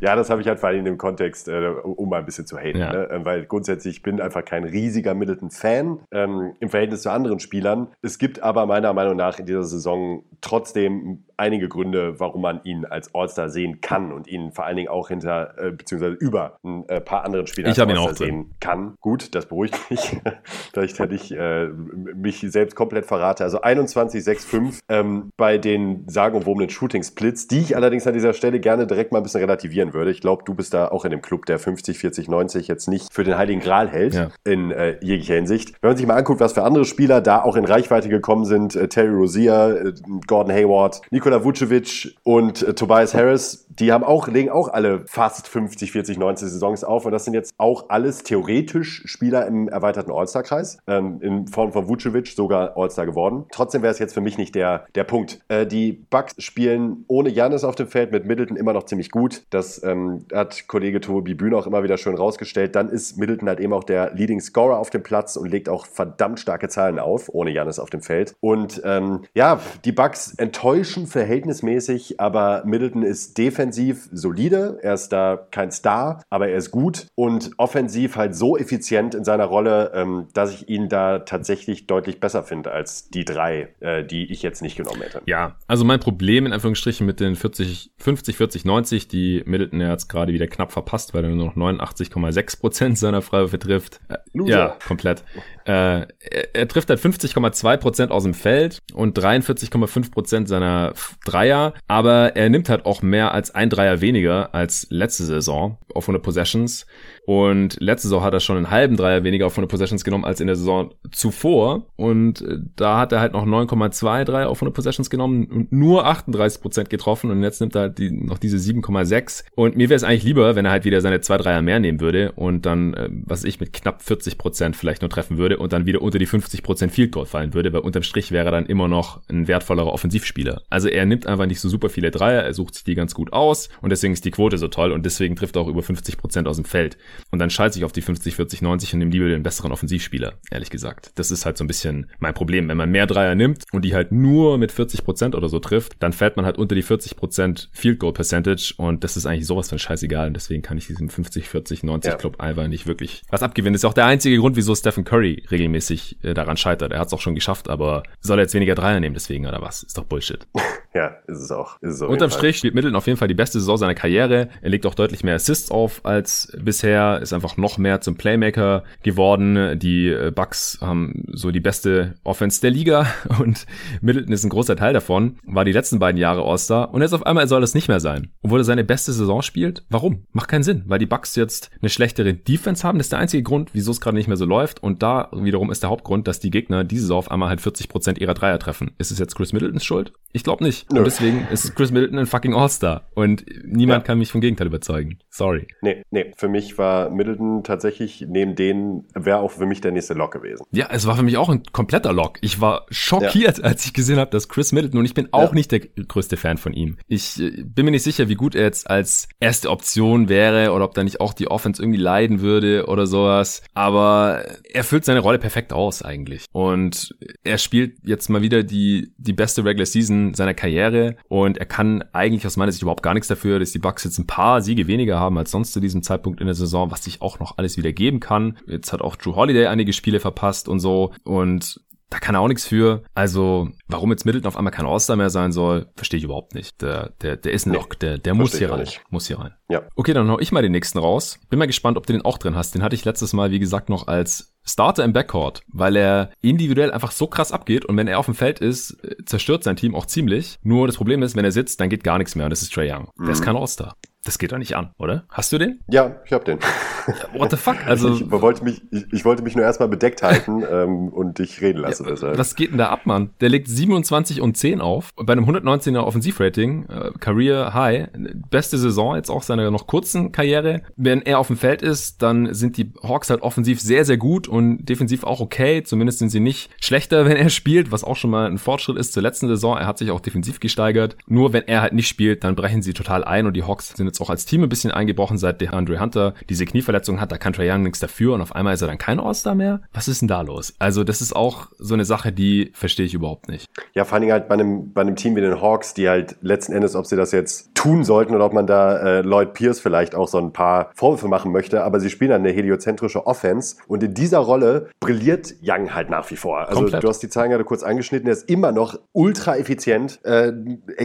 ja, das habe ich halt vor allem in dem Kontext, äh, um mal ein bisschen zu haten. Ja. Ne? Ähm, weil grundsätzlich ich bin einfach kein riesiger Middleton-Fan ähm, im Verhältnis zu anderen Spielern. Es gibt aber meiner Meinung nach in dieser Saison trotzdem einige Gründe, warum man ihn als All-Star sehen kann und ihn vor allen Dingen auch hinter, äh, beziehungsweise über ein äh, paar anderen Spielern ich als All-Star sehen kann. Gut, das beruhigt mich, da ich da nicht äh, mich selbst komplett verrate. Also 21, 6, 5 ähm, bei den sagenumwobenen Shooting-Splits, die ich allerdings an dieser Stelle gerne direkt mal ein bisschen relativieren würde. Ich glaube, du bist da auch in dem Club, der 50, 40, 90 jetzt nicht für den Heiligen Gral hält, ja. in äh, jeglicher Hinsicht. Wenn man sich mal anguckt, was für andere Spieler da auch in Reichweite gekommen sind, äh, Terry Rozier, äh, Gordon Hayward, Nikola Vucevic und äh, Tobias Harris, die haben auch, legen auch alle fast 50, 40, 90 Saisons auf. Und das sind jetzt auch alles theoretisch Spieler im erweiterten All-Star-Kreis. Ähm, in Form von Vucevic sogar All-Star geworden. Trotzdem wäre es jetzt für mich nicht der, der Punkt. Äh, die Bucks spielen ohne Janis auf dem Feld mit Middleton immer noch ziemlich gut. Das ähm, hat Kollege Tobi Bühne auch immer wieder schön rausgestellt. Dann ist Middleton halt eben auch der Leading Scorer auf dem Platz und legt auch verdammt starke Zahlen auf, ohne Janis auf dem Feld. Und ähm, ja, die Bucks enttäuschen verhältnismäßig, aber Middleton ist defensiv defensiv solide, er ist da kein Star, aber er ist gut und offensiv halt so effizient in seiner Rolle, ähm, dass ich ihn da tatsächlich deutlich besser finde als die drei, äh, die ich jetzt nicht genommen hätte. Ja, also mein Problem in Anführungsstrichen mit den 40, 50, 40, 90, die Middleton ja jetzt gerade wieder knapp verpasst, weil er nur noch 89,6 Prozent seiner Freiwürfe trifft. Äh, ja, komplett. Äh, er, er, trifft halt 50,2 Prozent aus dem Feld und 43,5 Prozent seiner Dreier, aber er nimmt halt auch mehr als ein Dreier weniger als letzte Saison auf 100 Possessions. Und letzte Saison hat er schon einen halben Dreier weniger auf 100 Possessions genommen als in der Saison zuvor. Und äh, da hat er halt noch 9,2 Dreier auf 100 Possessions genommen und nur 38 Prozent getroffen. Und jetzt nimmt er halt die, noch diese 7,6. Und mir wäre es eigentlich lieber, wenn er halt wieder seine zwei Dreier mehr nehmen würde und dann, äh, was ich mit knapp 40 Prozent vielleicht nur treffen würde und dann wieder unter die 50 Prozent Field Goal fallen würde, weil unterm Strich wäre er dann immer noch ein wertvollerer Offensivspieler. Also er nimmt einfach nicht so super viele Dreier, er sucht sich die ganz gut aus und deswegen ist die Quote so toll und deswegen trifft er auch über 50 Prozent aus dem Feld. Und dann schalte ich auf die 50, 40, 90 und nehme lieber den besseren Offensivspieler, ehrlich gesagt. Das ist halt so ein bisschen mein Problem. Wenn man mehr Dreier nimmt und die halt nur mit 40 Prozent oder so trifft, dann fällt man halt unter die 40 Prozent Field Goal Percentage und das ist eigentlich sowas von scheißegal und deswegen kann ich diesem 50, 40, 90 ja. Club einfach nicht wirklich was abgewinnen. Das ist auch der einzige Grund, wieso Stephen Curry regelmäßig äh, daran scheitert. Er hat es auch schon geschafft, aber soll er jetzt weniger Dreier nehmen deswegen oder was? Ist doch Bullshit. ja, ist es auch. Ist es Unterm Strich spielt Middleton auf jeden Fall die beste Saison seiner Karriere. Er legt auch deutlich mehr Assists auf als bisher, ist einfach noch mehr zum Playmaker geworden. Die äh, Bucks haben so die beste Offense der Liga und Middleton ist ein großer Teil davon. War die letzten beiden Jahre All-Star und jetzt auf einmal soll das nicht mehr sein. Obwohl er seine beste Saison spielt. Warum? Macht keinen Sinn, weil die Bucks jetzt eine schlechtere Defense haben. Das ist der einzige Grund, wieso es gerade nicht mehr so läuft. Und da wiederum ist der Hauptgrund, dass die Gegner diese Saison auf einmal halt 40 Prozent ihrer Dreier treffen. Ist es jetzt Chris Middletons Schuld? Ich glaube nicht. Nö. Und deswegen ist Chris Middleton ein fucking All-Star. Und niemand ja. kann mich vom Gegenteil überzeugen. Sorry. Nee, nee. Für mich war war Middleton tatsächlich neben denen, wäre auch für mich der nächste Lock gewesen. Ja, es war für mich auch ein kompletter Lock. Ich war schockiert, ja. als ich gesehen habe, dass Chris Middleton, und ich bin auch ja. nicht der größte Fan von ihm. Ich äh, bin mir nicht sicher, wie gut er jetzt als erste Option wäre oder ob da nicht auch die Offense irgendwie leiden würde oder sowas. Aber er füllt seine Rolle perfekt aus eigentlich. Und er spielt jetzt mal wieder die, die beste Regular Season seiner Karriere und er kann eigentlich aus meiner Sicht überhaupt gar nichts dafür, dass die Bucks jetzt ein paar Siege weniger haben als sonst zu diesem Zeitpunkt in der Saison, was sich auch noch alles wieder geben kann. Jetzt hat auch Drew Holiday einige Spiele verpasst und so und da kann er auch nichts für. Also, warum jetzt Middleton auf einmal kein All-Star mehr sein soll, verstehe ich überhaupt nicht. Der, der, der ist ein Lock, der, der muss hier rein. Nicht. Muss hier rein. Ja. Okay, dann hau ich mal den nächsten raus. Bin mal gespannt, ob du den auch drin hast. Den hatte ich letztes Mal, wie gesagt, noch als Starter im Backcourt, weil er individuell einfach so krass abgeht und wenn er auf dem Feld ist, zerstört sein Team auch ziemlich. Nur das Problem ist, wenn er sitzt, dann geht gar nichts mehr und das ist Trey Young. Mhm. Der ist mhm. kein All-Star. Das geht doch nicht an, oder? Hast du den? Ja, ich hab den. What the fuck? Also ich wollte mich, ich, ich wollte mich nur erstmal bedeckt halten ähm, und dich reden lassen. Ja, was geht denn da ab, Mann? Der legt 27 und 10 auf bei einem 119er Offensivrating, äh, Career High, beste Saison jetzt auch seiner noch kurzen Karriere. Wenn er auf dem Feld ist, dann sind die Hawks halt offensiv sehr sehr gut und defensiv auch okay. Zumindest sind sie nicht schlechter, wenn er spielt, was auch schon mal ein Fortschritt ist zur letzten Saison. Er hat sich auch defensiv gesteigert. Nur wenn er halt nicht spielt, dann brechen sie total ein und die Hawks sind jetzt auch als Team ein bisschen eingebrochen, seit der Andre Hunter diese Knieverletzung hat. Da kann Trae Young nichts dafür und auf einmal ist er dann kein All-Star mehr. Was ist denn da los? Also das ist auch so eine Sache, die verstehe ich überhaupt nicht. Ja, vor allen Dingen halt bei einem, bei einem Team wie den Hawks, die halt letzten Endes, ob sie das jetzt tun sollten oder ob man da äh, Lloyd Pierce vielleicht auch so ein paar Vorwürfe machen möchte, aber sie spielen eine heliozentrische Offense und in dieser Rolle brilliert Young halt nach wie vor. Also Komplett. du hast die Zahlen gerade kurz angeschnitten, er ist immer noch ultra effizient, äh,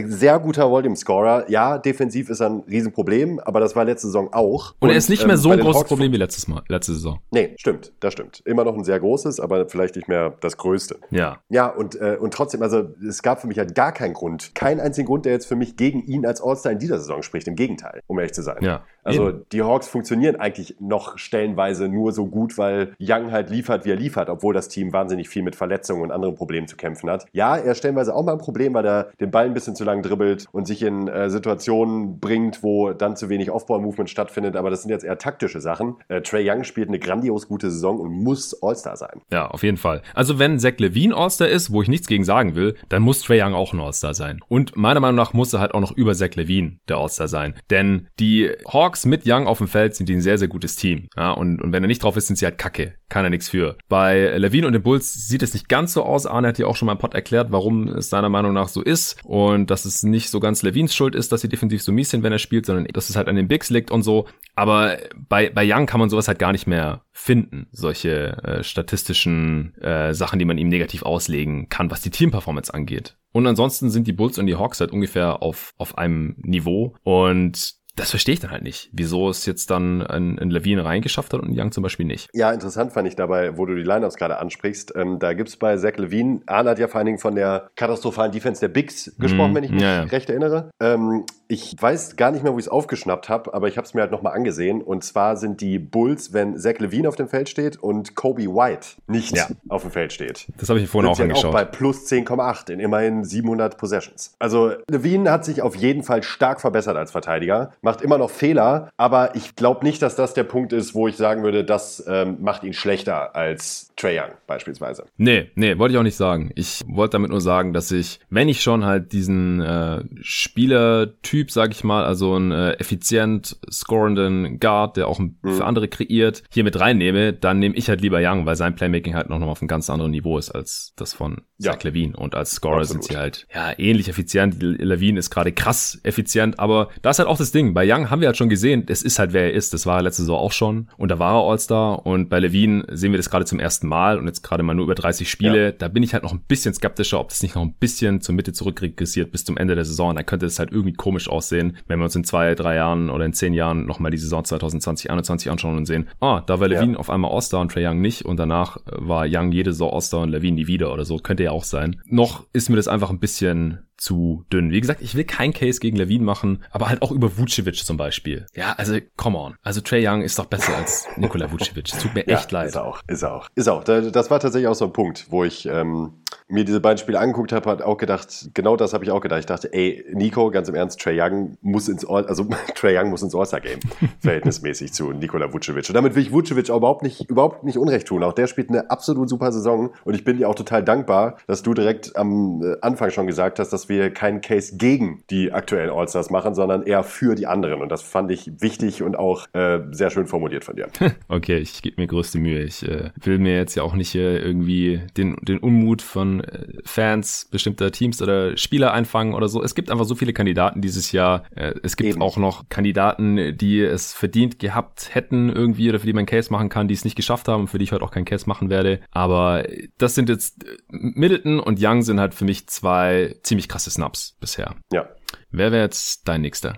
sehr guter Volume Scorer. Ja, defensiv ist er ein Riesenproblem, aber das war letzte Saison auch. Und, und er ist nicht ähm, mehr so ein großes Hawks Problem wie letztes Mal, letzte Saison. Nee, stimmt, das stimmt. Immer noch ein sehr großes, aber vielleicht nicht mehr das größte. Ja. Ja, und, äh, und trotzdem, also es gab für mich halt gar keinen Grund, keinen einzigen Grund, der jetzt für mich gegen ihn als All-Star in dieser Saison spricht. Im Gegenteil, um ehrlich zu sein. Ja. Also Eben. die Hawks funktionieren eigentlich noch stellenweise nur so gut, weil Young halt liefert, wie er liefert, obwohl das Team wahnsinnig viel mit Verletzungen und anderen Problemen zu kämpfen hat. Ja, er stellenweise auch mal ein Problem, weil er den Ball ein bisschen zu lang dribbelt und sich in äh, Situationen bringt, wo dann zu wenig Aufbau-Movement stattfindet. Aber das sind jetzt eher taktische Sachen. Äh, Trey Young spielt eine grandios gute Saison und muss All-Star sein. Ja, auf jeden Fall. Also wenn Zach Levine All-Star ist, wo ich nichts gegen sagen will, dann muss Trey Young auch ein All-Star sein. Und meiner Meinung nach muss er halt auch noch über Zach Levine der All-Star sein. Denn die Hawks mit Young auf dem Feld sind die ein sehr, sehr gutes Team. Ja, und, und wenn er nicht drauf ist, sind sie halt kacke. Kann er nichts für. Bei Levine und den Bulls sieht es nicht ganz so aus. Arne hat ja auch schon mal im Pod erklärt, warum es seiner Meinung nach so ist. Und dass es nicht so ganz Levines Schuld ist, dass sie defensiv so mies sind, wenn er spielt, sondern dass es halt an den Bigs liegt und so. Aber bei, bei Young kann man sowas halt gar nicht mehr finden. Solche äh, statistischen äh, Sachen, die man ihm negativ auslegen kann, was die Teamperformance angeht. Und ansonsten sind die Bulls und die Hawks halt ungefähr auf, auf einem Niveau. Und das verstehe ich dann halt nicht, wieso es jetzt dann ein, ein Levine reingeschafft hat und Young zum Beispiel nicht. Ja, interessant fand ich dabei, wo du die Lineups gerade ansprichst. Ähm, da gibt's bei Zach Levine, Arne hat ja vor allen Dingen von der katastrophalen Defense der Bigs gesprochen, mm, wenn ich mich ja, ja. recht erinnere. Ähm, ich weiß gar nicht mehr, wo ich es aufgeschnappt habe, aber ich habe es mir halt nochmal angesehen. Und zwar sind die Bulls, wenn Zach Levine auf dem Feld steht und Kobe White nicht ja. auf dem Feld steht. Das habe ich vorhin auch angeschaut. auch bei plus 10,8 in immerhin 700 Possessions. Also Levine hat sich auf jeden Fall stark verbessert als Verteidiger, macht immer noch Fehler, aber ich glaube nicht, dass das der Punkt ist, wo ich sagen würde, das ähm, macht ihn schlechter als Trey Young beispielsweise. Nee, nee, wollte ich auch nicht sagen. Ich wollte damit nur sagen, dass ich, wenn ich schon halt diesen äh, Spielertyp Typ, sag ich mal, also einen äh, effizient scorenden Guard, der auch mhm. für andere kreiert, hier mit reinnehme, dann nehme ich halt lieber Young, weil sein Playmaking halt noch, noch auf einem ganz anderen Niveau ist als das von ja. Zach Levine. Und als Scorer Absolut. sind sie halt ja ähnlich effizient. Levine ist gerade krass effizient, aber das ist halt auch das Ding. Bei Young haben wir halt schon gesehen, es ist halt wer er ist. Das war er letzte Saison auch schon und da war er All-Star und bei Levine sehen wir das gerade zum ersten Mal und jetzt gerade mal nur über 30 Spiele. Ja. Da bin ich halt noch ein bisschen skeptischer, ob das nicht noch ein bisschen zur Mitte zurückregressiert bis zum Ende der Saison. Dann könnte das halt irgendwie komisch aussehen, wenn wir uns in zwei, drei Jahren oder in zehn Jahren nochmal die Saison 2020, 2021 anschauen und sehen, ah, da war Levine ja. auf einmal All-Star und Trey Young nicht und danach war Young jede Saison All-Star und Levine nie wieder oder so. Könnte ja auch sein. Noch ist mir das einfach ein bisschen zu dünn. Wie gesagt, ich will kein Case gegen Levine machen, aber halt auch über Vucevic zum Beispiel. Ja, also come on. Also Trey Young ist doch besser als Nikola Vucevic. Es tut mir echt leid. Ist auch, ist auch, ist auch. Das war tatsächlich auch so ein Punkt, wo ich ähm, mir diese beiden Spiele angeguckt habe, hat auch gedacht, genau das habe ich auch gedacht. Ich dachte, ey, Nico, ganz im Ernst, Trey Young muss ins All, also Trey Young muss ins All-Star-Game, verhältnismäßig zu Nikola Vucevic. Und damit will ich Vucevic auch überhaupt nicht, überhaupt nicht unrecht tun. Auch der spielt eine absolut super Saison und ich bin dir auch total dankbar, dass du direkt am äh, Anfang schon gesagt hast, dass wir keinen Case gegen die aktuellen All-Stars machen, sondern eher für die anderen. Und das fand ich wichtig und auch äh, sehr schön formuliert von dir. okay, ich gebe mir größte Mühe. Ich äh, will mir jetzt ja auch nicht äh, irgendwie den, den Unmut von äh, Fans bestimmter Teams oder Spieler einfangen oder so. Es gibt einfach so viele Kandidaten dieses Jahr. Äh, es gibt Eben. auch noch Kandidaten, die es verdient gehabt hätten irgendwie oder für die man Case machen kann, die es nicht geschafft haben und für die ich heute auch keinen Case machen werde. Aber das sind jetzt äh, Middleton und Young sind halt für mich zwei ziemlich krasse Snaps bisher. Ja, Wer wäre jetzt dein nächster?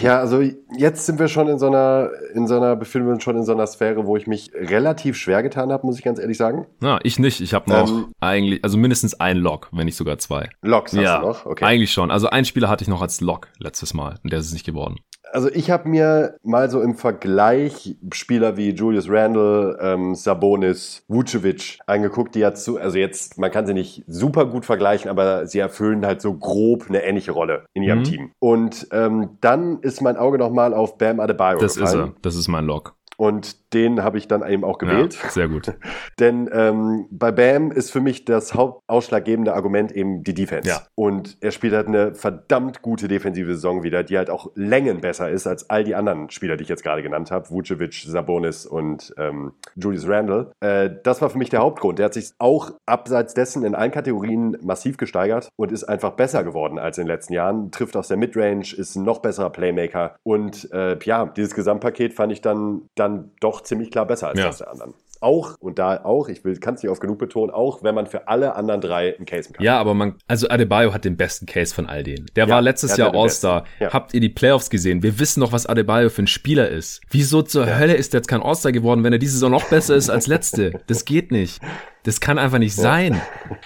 Ja, also jetzt sind wir schon in so einer, in so einer, befinden wir uns schon in so einer Sphäre, wo ich mich relativ schwer getan habe, muss ich ganz ehrlich sagen. Na, ich nicht. Ich habe noch ähm, eigentlich, also mindestens ein Lock, wenn nicht sogar zwei. Locks hast ja, du noch? Okay. Eigentlich schon. Also ein Spieler hatte ich noch als Lock letztes Mal und der ist es nicht geworden. Also ich habe mir mal so im Vergleich Spieler wie Julius Randle, ähm, Sabonis, Vucevic angeguckt, die ja zu, also jetzt, man kann sie nicht super gut vergleichen, aber sie erfüllen halt so grob eine ähnliche Rolle in ihrem mhm. Team. Und ähm, dann ist mein Auge nochmal auf Bam Adebayo Das gefallen. ist er, das ist mein Lock. Und den habe ich dann eben auch gewählt. Ja, sehr gut. Denn ähm, bei Bam ist für mich das hauptausschlaggebende Argument eben die Defense. Ja. Und er spielt halt eine verdammt gute defensive Saison wieder, die halt auch Längen besser ist als all die anderen Spieler, die ich jetzt gerade genannt habe. Vucevic, Sabonis und ähm, Julius Randle. Äh, das war für mich der Hauptgrund. Der hat sich auch abseits dessen in allen Kategorien massiv gesteigert und ist einfach besser geworden als in den letzten Jahren. Trifft aus der Midrange, ist ein noch besserer Playmaker. Und äh, ja, dieses Gesamtpaket fand ich dann, dann dann doch ziemlich klar besser als ja. das der anderen. Auch, und da auch, ich kann es nicht oft genug betonen, auch wenn man für alle anderen drei einen Case kann. Ja, aber man, also Adebayo hat den besten Case von all denen. Der ja, war letztes Jahr All-Star. Ja. Habt ihr die Playoffs gesehen? Wir wissen doch, was Adebayo für ein Spieler ist. Wieso zur ja. Hölle ist der jetzt kein All-Star geworden, wenn er diese Saison noch besser ist als letzte? Das geht nicht. Das kann einfach nicht sein.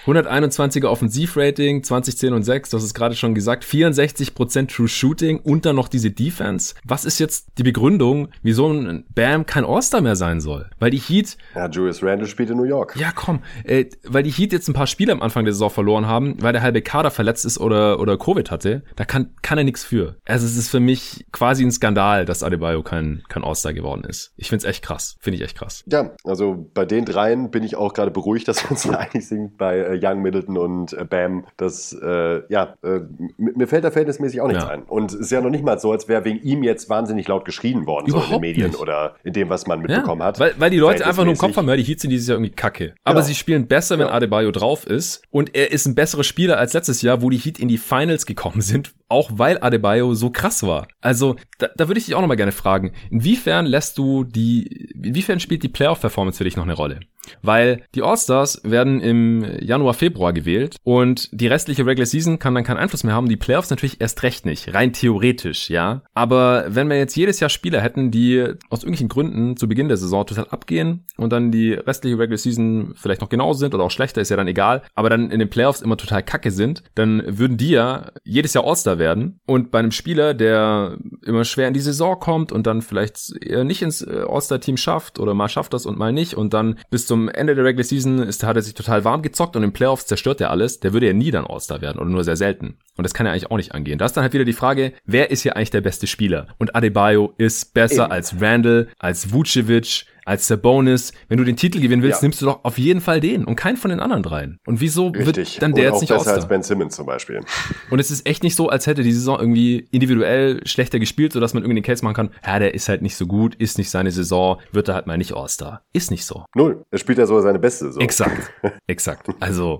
121er Offensivrating, 20, 10 und 6, das ist gerade schon gesagt. 64% True Shooting und dann noch diese Defense. Was ist jetzt die Begründung, wieso ein Bam kein All-Star mehr sein soll? Weil die Heat... Ja, Julius Randle spielt in New York. Ja, komm. Äh, weil die Heat jetzt ein paar Spiele am Anfang der Saison verloren haben, weil der halbe Kader verletzt ist oder, oder Covid hatte. Da kann, kann er nichts für. Also es ist für mich quasi ein Skandal, dass Adebayo kein, kein All-Star geworden ist. Ich find's echt krass. Finde ich echt krass. Ja, also bei den dreien bin ich auch gerade beruhigt beruhigt, dass wir uns hier einig sind bei äh, Young, Middleton und äh, Bam. Das, äh, ja, äh, mir fällt da verhältnismäßig auch nichts ja. ein. Und es ist ja noch nicht mal so, als wäre wegen ihm jetzt wahnsinnig laut geschrien worden, Überhaupt so in den Medien nicht. oder in dem, was man mitbekommen ja, hat. Weil, weil die Leute einfach nur im Kopf haben, ja, die Heats sind dieses Jahr irgendwie kacke. Aber genau. sie spielen besser, wenn ja. Adebayo drauf ist. Und er ist ein besserer Spieler als letztes Jahr, wo die Heat in die Finals gekommen sind, auch weil Adebayo so krass war. Also, da, da würde ich dich auch nochmal gerne fragen, inwiefern lässt du die, inwiefern spielt die Playoff-Performance für dich noch eine Rolle? Weil die All-Stars werden im Januar, Februar gewählt und die restliche Regular Season kann dann keinen Einfluss mehr haben. Die Playoffs natürlich erst recht nicht, rein theoretisch, ja. Aber wenn wir jetzt jedes Jahr Spieler hätten, die aus irgendwelchen Gründen zu Beginn der Saison total abgehen und dann die restliche Regular Season vielleicht noch genauso sind oder auch schlechter, ist ja dann egal, aber dann in den Playoffs immer total kacke sind, dann würden die ja jedes Jahr All-Star werden. Und bei einem Spieler, der immer schwer in die Saison kommt und dann vielleicht nicht ins äh, All-Star-Team schafft oder mal schafft das und mal nicht und dann bis zum Ende der Regular Season ist, hat er sich total warm gezockt und im Playoffs zerstört er alles, der würde ja nie dann All-Star werden oder nur sehr selten. Und das kann ja eigentlich auch nicht angehen. Da ist dann halt wieder die Frage, wer ist hier eigentlich der beste Spieler? Und Adebayo ist besser Eben. als Randall, als Vucevic, als der Bonus. Wenn du den Titel gewinnen willst, ja. nimmst du doch auf jeden Fall den und keinen von den anderen dreien. Und wieso Richtig. wird dann der und jetzt nicht besser als Ben Simmons zum Beispiel. Und es ist echt nicht so, als hätte die Saison irgendwie individuell schlechter gespielt, sodass man irgendwie den Case machen kann, ja, der ist halt nicht so gut, ist nicht seine Saison, wird er halt mal nicht All-Star. Ist nicht so. Null. Er spielt ja sogar seine beste Saison. Exakt. Exakt. Also,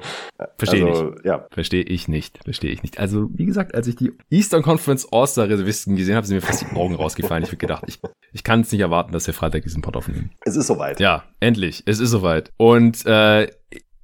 verstehe also, ich nicht. Ja. Verstehe ich nicht. Verstehe ich nicht. Also, wie gesagt, als ich die Eastern Conference All-Star-Reservisten gesehen habe, sind mir fast die Augen rausgefallen. Ich habe gedacht, ich, ich kann es nicht erwarten, dass wir Freitag diesen Pod aufnehmen. Es ist soweit. Ja, endlich. Es ist soweit. Und äh,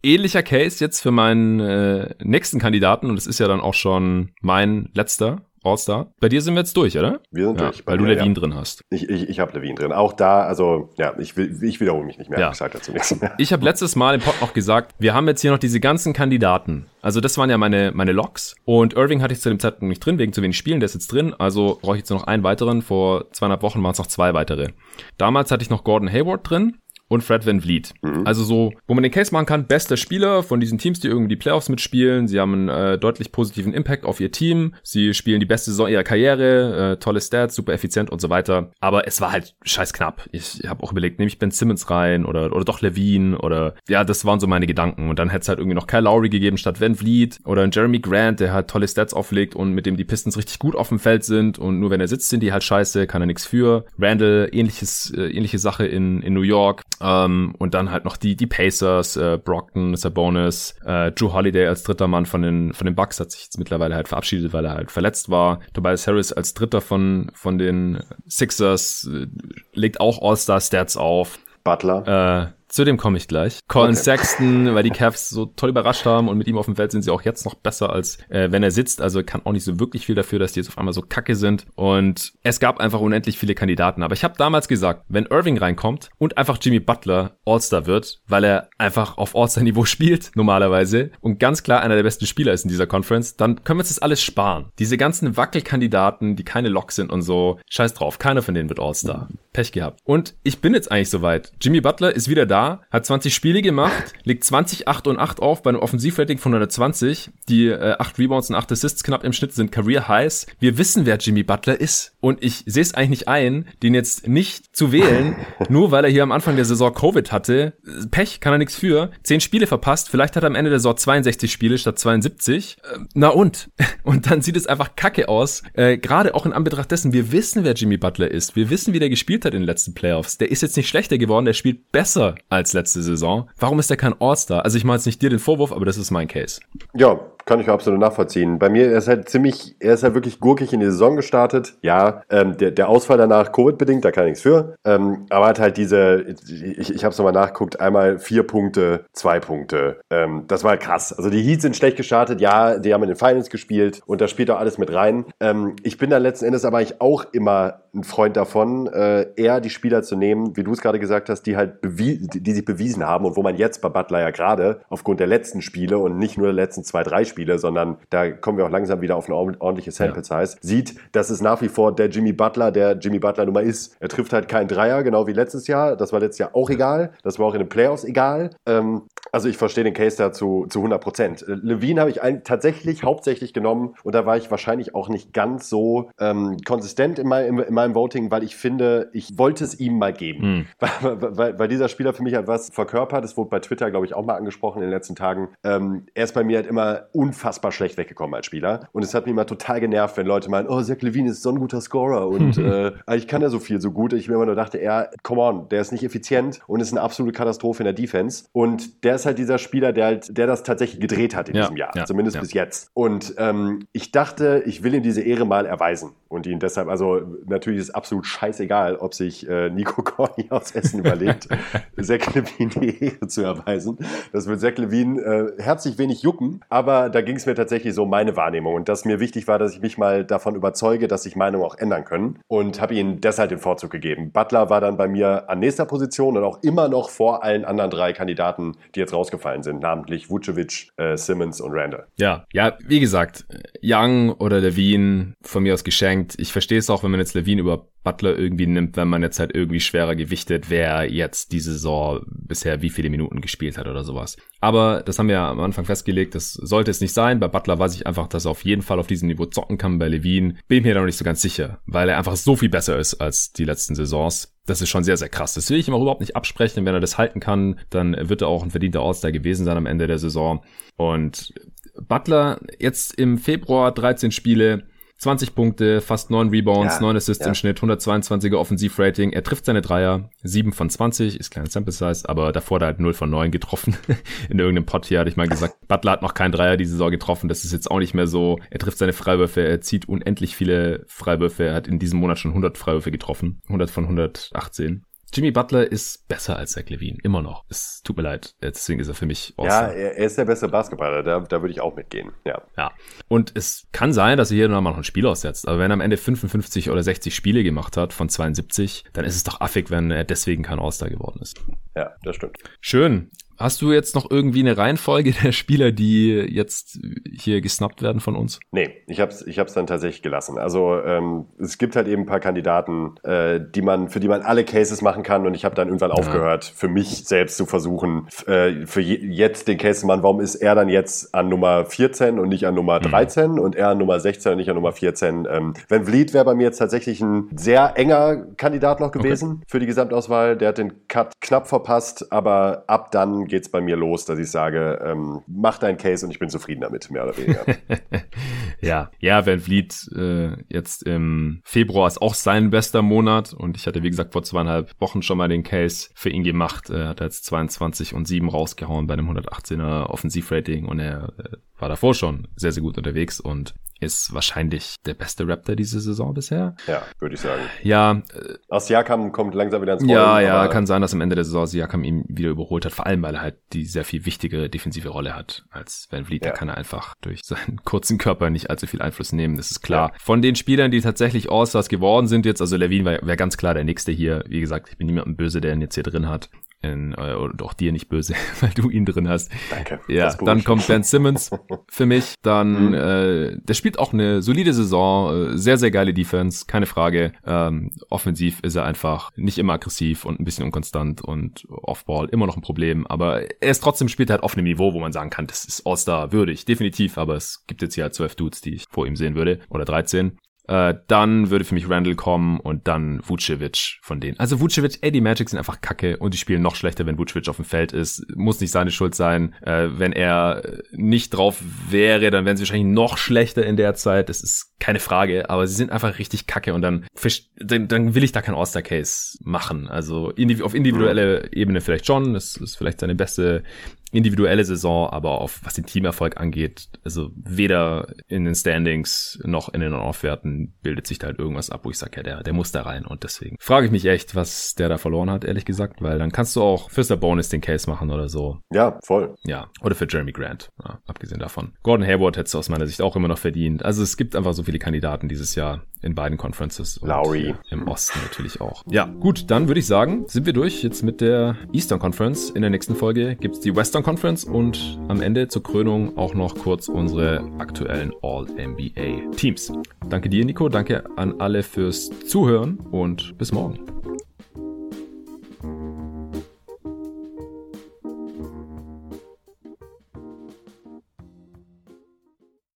ähnlicher Case jetzt für meinen äh, nächsten Kandidaten und es ist ja dann auch schon mein letzter All-Star. Bei dir sind wir jetzt durch, oder? Wir sind ja, durch. Weil du Levine ja. drin hast. Ich, ich, ich habe Levine drin. Auch da, also ja, ich, will, ich wiederhole mich nicht mehr. Ja. Ich sage dazu nichts mehr. Ich habe letztes Mal im Pod noch gesagt, wir haben jetzt hier noch diese ganzen Kandidaten. Also das waren ja meine, meine Logs. Und Irving hatte ich zu dem Zeitpunkt nicht drin, wegen zu wenig Spielen. Der ist jetzt drin. Also brauche ich jetzt noch einen weiteren. Vor zweieinhalb Wochen waren es noch zwei weitere. Damals hatte ich noch Gordon Hayward drin. Und Fred Van Vliet. Mhm. Also so, wo man den Case machen kann, bester Spieler von diesen Teams, die irgendwie die Playoffs mitspielen. Sie haben einen äh, deutlich positiven Impact auf ihr Team. Sie spielen die beste Saison ihrer Karriere, äh, tolle Stats, super effizient und so weiter. Aber es war halt scheiß knapp. Ich habe auch überlegt, nehme ich Ben Simmons rein oder, oder doch Levine oder ja, das waren so meine Gedanken. Und dann hätte es halt irgendwie noch Kyle Lowry gegeben statt Van Vliet oder Jeremy Grant, der halt tolle Stats auflegt und mit dem die Pistons richtig gut auf dem Feld sind und nur wenn er sitzt, sind die halt scheiße, kann er nichts für. Randall, ähnliches, äh, ähnliche Sache in, in New York. Ähm, und dann halt noch die, die Pacers, äh, Brockton, Sabonis, äh, Drew Holiday als dritter Mann von den, von den Bucks hat sich jetzt mittlerweile halt verabschiedet, weil er halt verletzt war. Tobias Harris als dritter von, von den Sixers äh, legt auch All-Star-Stats auf. Butler. Äh, zu dem komme ich gleich. Colin okay. Sexton, weil die Cavs so toll überrascht haben und mit ihm auf dem Feld sind sie auch jetzt noch besser als äh, wenn er sitzt. Also kann auch nicht so wirklich viel dafür, dass die jetzt auf einmal so kacke sind. Und es gab einfach unendlich viele Kandidaten. Aber ich habe damals gesagt, wenn Irving reinkommt und einfach Jimmy Butler All-Star wird, weil er einfach auf All-Star-Niveau spielt normalerweise und ganz klar einer der besten Spieler ist in dieser Conference, dann können wir uns das alles sparen. Diese ganzen Wackelkandidaten, die keine Lock sind und so, scheiß drauf, keiner von denen wird All-Star. Pech gehabt. Und ich bin jetzt eigentlich soweit. Jimmy Butler ist wieder da, hat 20 Spiele gemacht, legt 20, 8 und 8 auf bei einem Offensivrating von 120. Die äh, 8 Rebounds und 8 Assists knapp im Schnitt sind Career Highs. Wir wissen, wer Jimmy Butler ist. Und ich sehe es eigentlich nicht ein, den jetzt nicht zu wählen, nur weil er hier am Anfang der Saison Covid hatte. Pech, kann er nichts für. 10 Spiele verpasst. Vielleicht hat er am Ende der Saison 62 Spiele statt 72. Äh, na und? Und dann sieht es einfach kacke aus. Äh, Gerade auch in Anbetracht dessen, wir wissen, wer Jimmy Butler ist. Wir wissen, wie der gespielt hat in den letzten Playoffs. Der ist jetzt nicht schlechter geworden, der spielt besser als letzte Saison. Warum ist der kein All-Star? Also ich mache jetzt nicht dir den Vorwurf, aber das ist mein Case. Ja, kann ich absolut nachvollziehen. Bei mir ist halt ziemlich, er ist halt wirklich gurkig in die Saison gestartet. Ja, ähm, der, der Ausfall danach Covid-bedingt, da kann nichts für. Ähm, aber hat halt diese, ich, ich habe es nochmal nachgeguckt, einmal vier Punkte, zwei Punkte. Ähm, das war halt krass. Also die Heats sind schlecht gestartet, ja, die haben in den Finals gespielt und da spielt auch alles mit rein. Ähm, ich bin dann letzten Endes aber eigentlich auch immer ein Freund davon, äh, eher die Spieler zu nehmen, wie du es gerade gesagt hast, die halt die, die sich bewiesen haben und wo man jetzt bei Butler ja gerade aufgrund der letzten Spiele und nicht nur der letzten zwei, drei Spiele, sondern da kommen wir auch langsam wieder auf eine ordentliche Sample Size, ja. sieht, dass es nach wie vor der Jimmy Butler, der Jimmy Butler Nummer ist. Er trifft halt keinen Dreier, genau wie letztes Jahr. Das war letztes Jahr auch egal. Das war auch in den Playoffs egal. Ähm, also ich verstehe den Case dazu zu 100 Prozent. Äh, Levine habe ich ein, tatsächlich hauptsächlich genommen und da war ich wahrscheinlich auch nicht ganz so ähm, konsistent in, mein, in, in, meinem Voting, weil ich finde, ich wollte es ihm mal geben. Hm. Weil, weil, weil, dieser Spieler für mich etwas verkörpert. Das wurde bei Twitter, glaube ich, auch mal angesprochen in den letzten Tagen. Ähm, er ist bei mir halt immer unfassbar schlecht weggekommen als Spieler und es hat mich immer total genervt, wenn Leute meinen, oh, Zach Levine ist so ein guter Scorer und äh, eigentlich kann er so viel, so gut. Ich mir immer nur dachte, er, come on, der ist nicht effizient und ist eine absolute Katastrophe in der Defense und der ist halt dieser Spieler, der halt, der das tatsächlich gedreht hat in ja, diesem Jahr, ja, zumindest ja. bis jetzt. Und ähm, ich dachte, ich will ihm diese Ehre mal erweisen und ihn deshalb, also natürlich ist es absolut scheißegal, ob sich äh, Nico Corny aus Essen überlegt, Zach Levine die Ehre zu erweisen. Das wird Zach Levine äh, herzlich wenig jucken, aber da ging es mir tatsächlich so meine Wahrnehmung und dass mir wichtig war, dass ich mich mal davon überzeuge, dass sich Meinungen auch ändern können und habe ihm deshalb den Vorzug gegeben. Butler war dann bei mir an nächster Position und auch immer noch vor allen anderen drei Kandidaten, die jetzt rausgefallen sind, namentlich Vucevic, äh, Simmons und Randall. Ja, ja, wie gesagt, Young oder Levine von mir aus geschenkt. Ich verstehe es auch, wenn man jetzt Levine über Butler irgendwie nimmt, wenn man jetzt halt irgendwie schwerer gewichtet, wer jetzt diese Saison bisher wie viele Minuten gespielt hat oder sowas. Aber das haben wir ja am Anfang festgelegt, das sollte es nicht sein. Bei Butler weiß ich einfach, dass er auf jeden Fall auf diesem Niveau zocken kann. Bei Levine bin ich mir da noch nicht so ganz sicher, weil er einfach so viel besser ist als die letzten Saisons. Das ist schon sehr, sehr krass. Das will ich ihm auch überhaupt nicht absprechen. Wenn er das halten kann, dann wird er auch ein verdienter All-Star gewesen sein am Ende der Saison. Und Butler jetzt im Februar 13 Spiele, 20 Punkte, fast 9 Rebounds, ja, 9 Assists ja. im Schnitt, 122er Offensivrating. Er trifft seine Dreier, 7 von 20, ist kleiner Sample Size, aber davor hat er halt 0 von 9 getroffen. In irgendeinem Pot hier hatte ich mal gesagt, Butler hat noch keinen Dreier diese Saison getroffen. Das ist jetzt auch nicht mehr so. Er trifft seine Freiwürfe, er zieht unendlich viele Freiwürfe. Er hat in diesem Monat schon 100 Freiwürfe getroffen. 100 von 118. Jimmy Butler ist besser als Zach Levine, immer noch. Es tut mir leid, deswegen ist er für mich awesome. Ja, er ist der beste Basketballer, da, da würde ich auch mitgehen, ja. Ja, und es kann sein, dass er hier nochmal noch ein Spiel aussetzt, aber wenn er am Ende 55 oder 60 Spiele gemacht hat von 72, dann ist es doch affig, wenn er deswegen kein All-Star geworden ist. Ja, das stimmt. Schön Hast du jetzt noch irgendwie eine Reihenfolge der Spieler, die jetzt hier gesnappt werden von uns? Nee, ich habe es ich hab's dann tatsächlich gelassen. Also ähm, es gibt halt eben ein paar Kandidaten, äh, die man, für die man alle Cases machen kann und ich habe dann irgendwann ja. aufgehört, für mich selbst zu versuchen, äh, für je, jetzt den Case zu machen, warum ist er dann jetzt an Nummer 14 und nicht an Nummer 13 mhm. und er an Nummer 16 und nicht an Nummer 14. Ähm, Van Vliet wäre bei mir jetzt tatsächlich ein sehr enger Kandidat noch gewesen okay. für die Gesamtauswahl. Der hat den Cut knapp verpasst, aber ab dann geht es bei mir los, dass ich sage, ähm, mach deinen Case und ich bin zufrieden damit, mehr oder weniger. ja, ja, Van Vliet äh, jetzt im Februar ist auch sein bester Monat und ich hatte, wie gesagt, vor zweieinhalb Wochen schon mal den Case für ihn gemacht. Er hat jetzt 22 und 7 rausgehauen bei einem 118er Offensivrating und er äh, war davor schon sehr, sehr gut unterwegs und ist wahrscheinlich der beste Raptor diese Saison bisher. Ja, würde ich sagen. Ja. Äh, Aus Siakam kommt langsam wieder ins Rollen, Ja, ja, kann sein, dass am Ende der Saison Siakam ihn wieder überholt hat, vor allem weil er halt die sehr viel wichtigere defensive Rolle hat als Van Vliet. Ja. Da kann er einfach durch seinen kurzen Körper nicht allzu viel Einfluss nehmen, das ist klar. Ja. Von den Spielern, die tatsächlich All-Stars geworden sind jetzt, also Levine wäre wär ganz klar der Nächste hier. Wie gesagt, ich bin niemandem böse, der ihn jetzt hier drin hat in, äh, und auch dir nicht böse, weil du ihn drin hast. Danke. Ja, dann kommt Ben Simmons für mich. Dann, mhm. äh, der spielt auch eine solide Saison, äh, sehr, sehr geile Defense, keine Frage. Ähm, offensiv ist er einfach nicht immer aggressiv und ein bisschen unkonstant und Offball immer noch ein Problem, aber er ist trotzdem spielt halt auf einem Niveau, wo man sagen kann, das ist All-Star würdig, definitiv, aber es gibt jetzt hier halt zwölf Dudes, die ich vor ihm sehen würde, oder 13. Äh, dann würde für mich Randall kommen und dann Vucevic von denen. Also Vucevic, ey, die Magic sind einfach kacke und die spielen noch schlechter, wenn Vucevic auf dem Feld ist. Muss nicht seine Schuld sein. Äh, wenn er nicht drauf wäre, dann wären sie wahrscheinlich noch schlechter in der Zeit. Das ist keine Frage, aber sie sind einfach richtig kacke und dann, dann, dann will ich da kein All-Star-Case machen. Also auf individuelle Ebene vielleicht schon. Das ist vielleicht seine beste individuelle Saison, aber auf was den Teamerfolg angeht, also weder in den Standings noch in den On-Off-Werten bildet sich da halt irgendwas ab, wo ich sage, ja, der, der muss da rein. Und deswegen frage ich mich echt, was der da verloren hat, ehrlich gesagt, weil dann kannst du auch für Bonus den Case machen oder so. Ja, voll. Ja, oder für Jeremy Grant, ja, abgesehen davon. Gordon Hayward hätte es aus meiner Sicht auch immer noch verdient. Also es gibt einfach so viele Kandidaten dieses Jahr in beiden Conferences. Lowry. Im Osten natürlich auch. Ja, gut, dann würde ich sagen, sind wir durch jetzt mit der Eastern Conference. In der nächsten Folge gibt's die Western Conference und am Ende zur Krönung auch noch kurz unsere aktuellen All-NBA Teams. Danke dir, Nico. Danke an alle fürs Zuhören und bis morgen.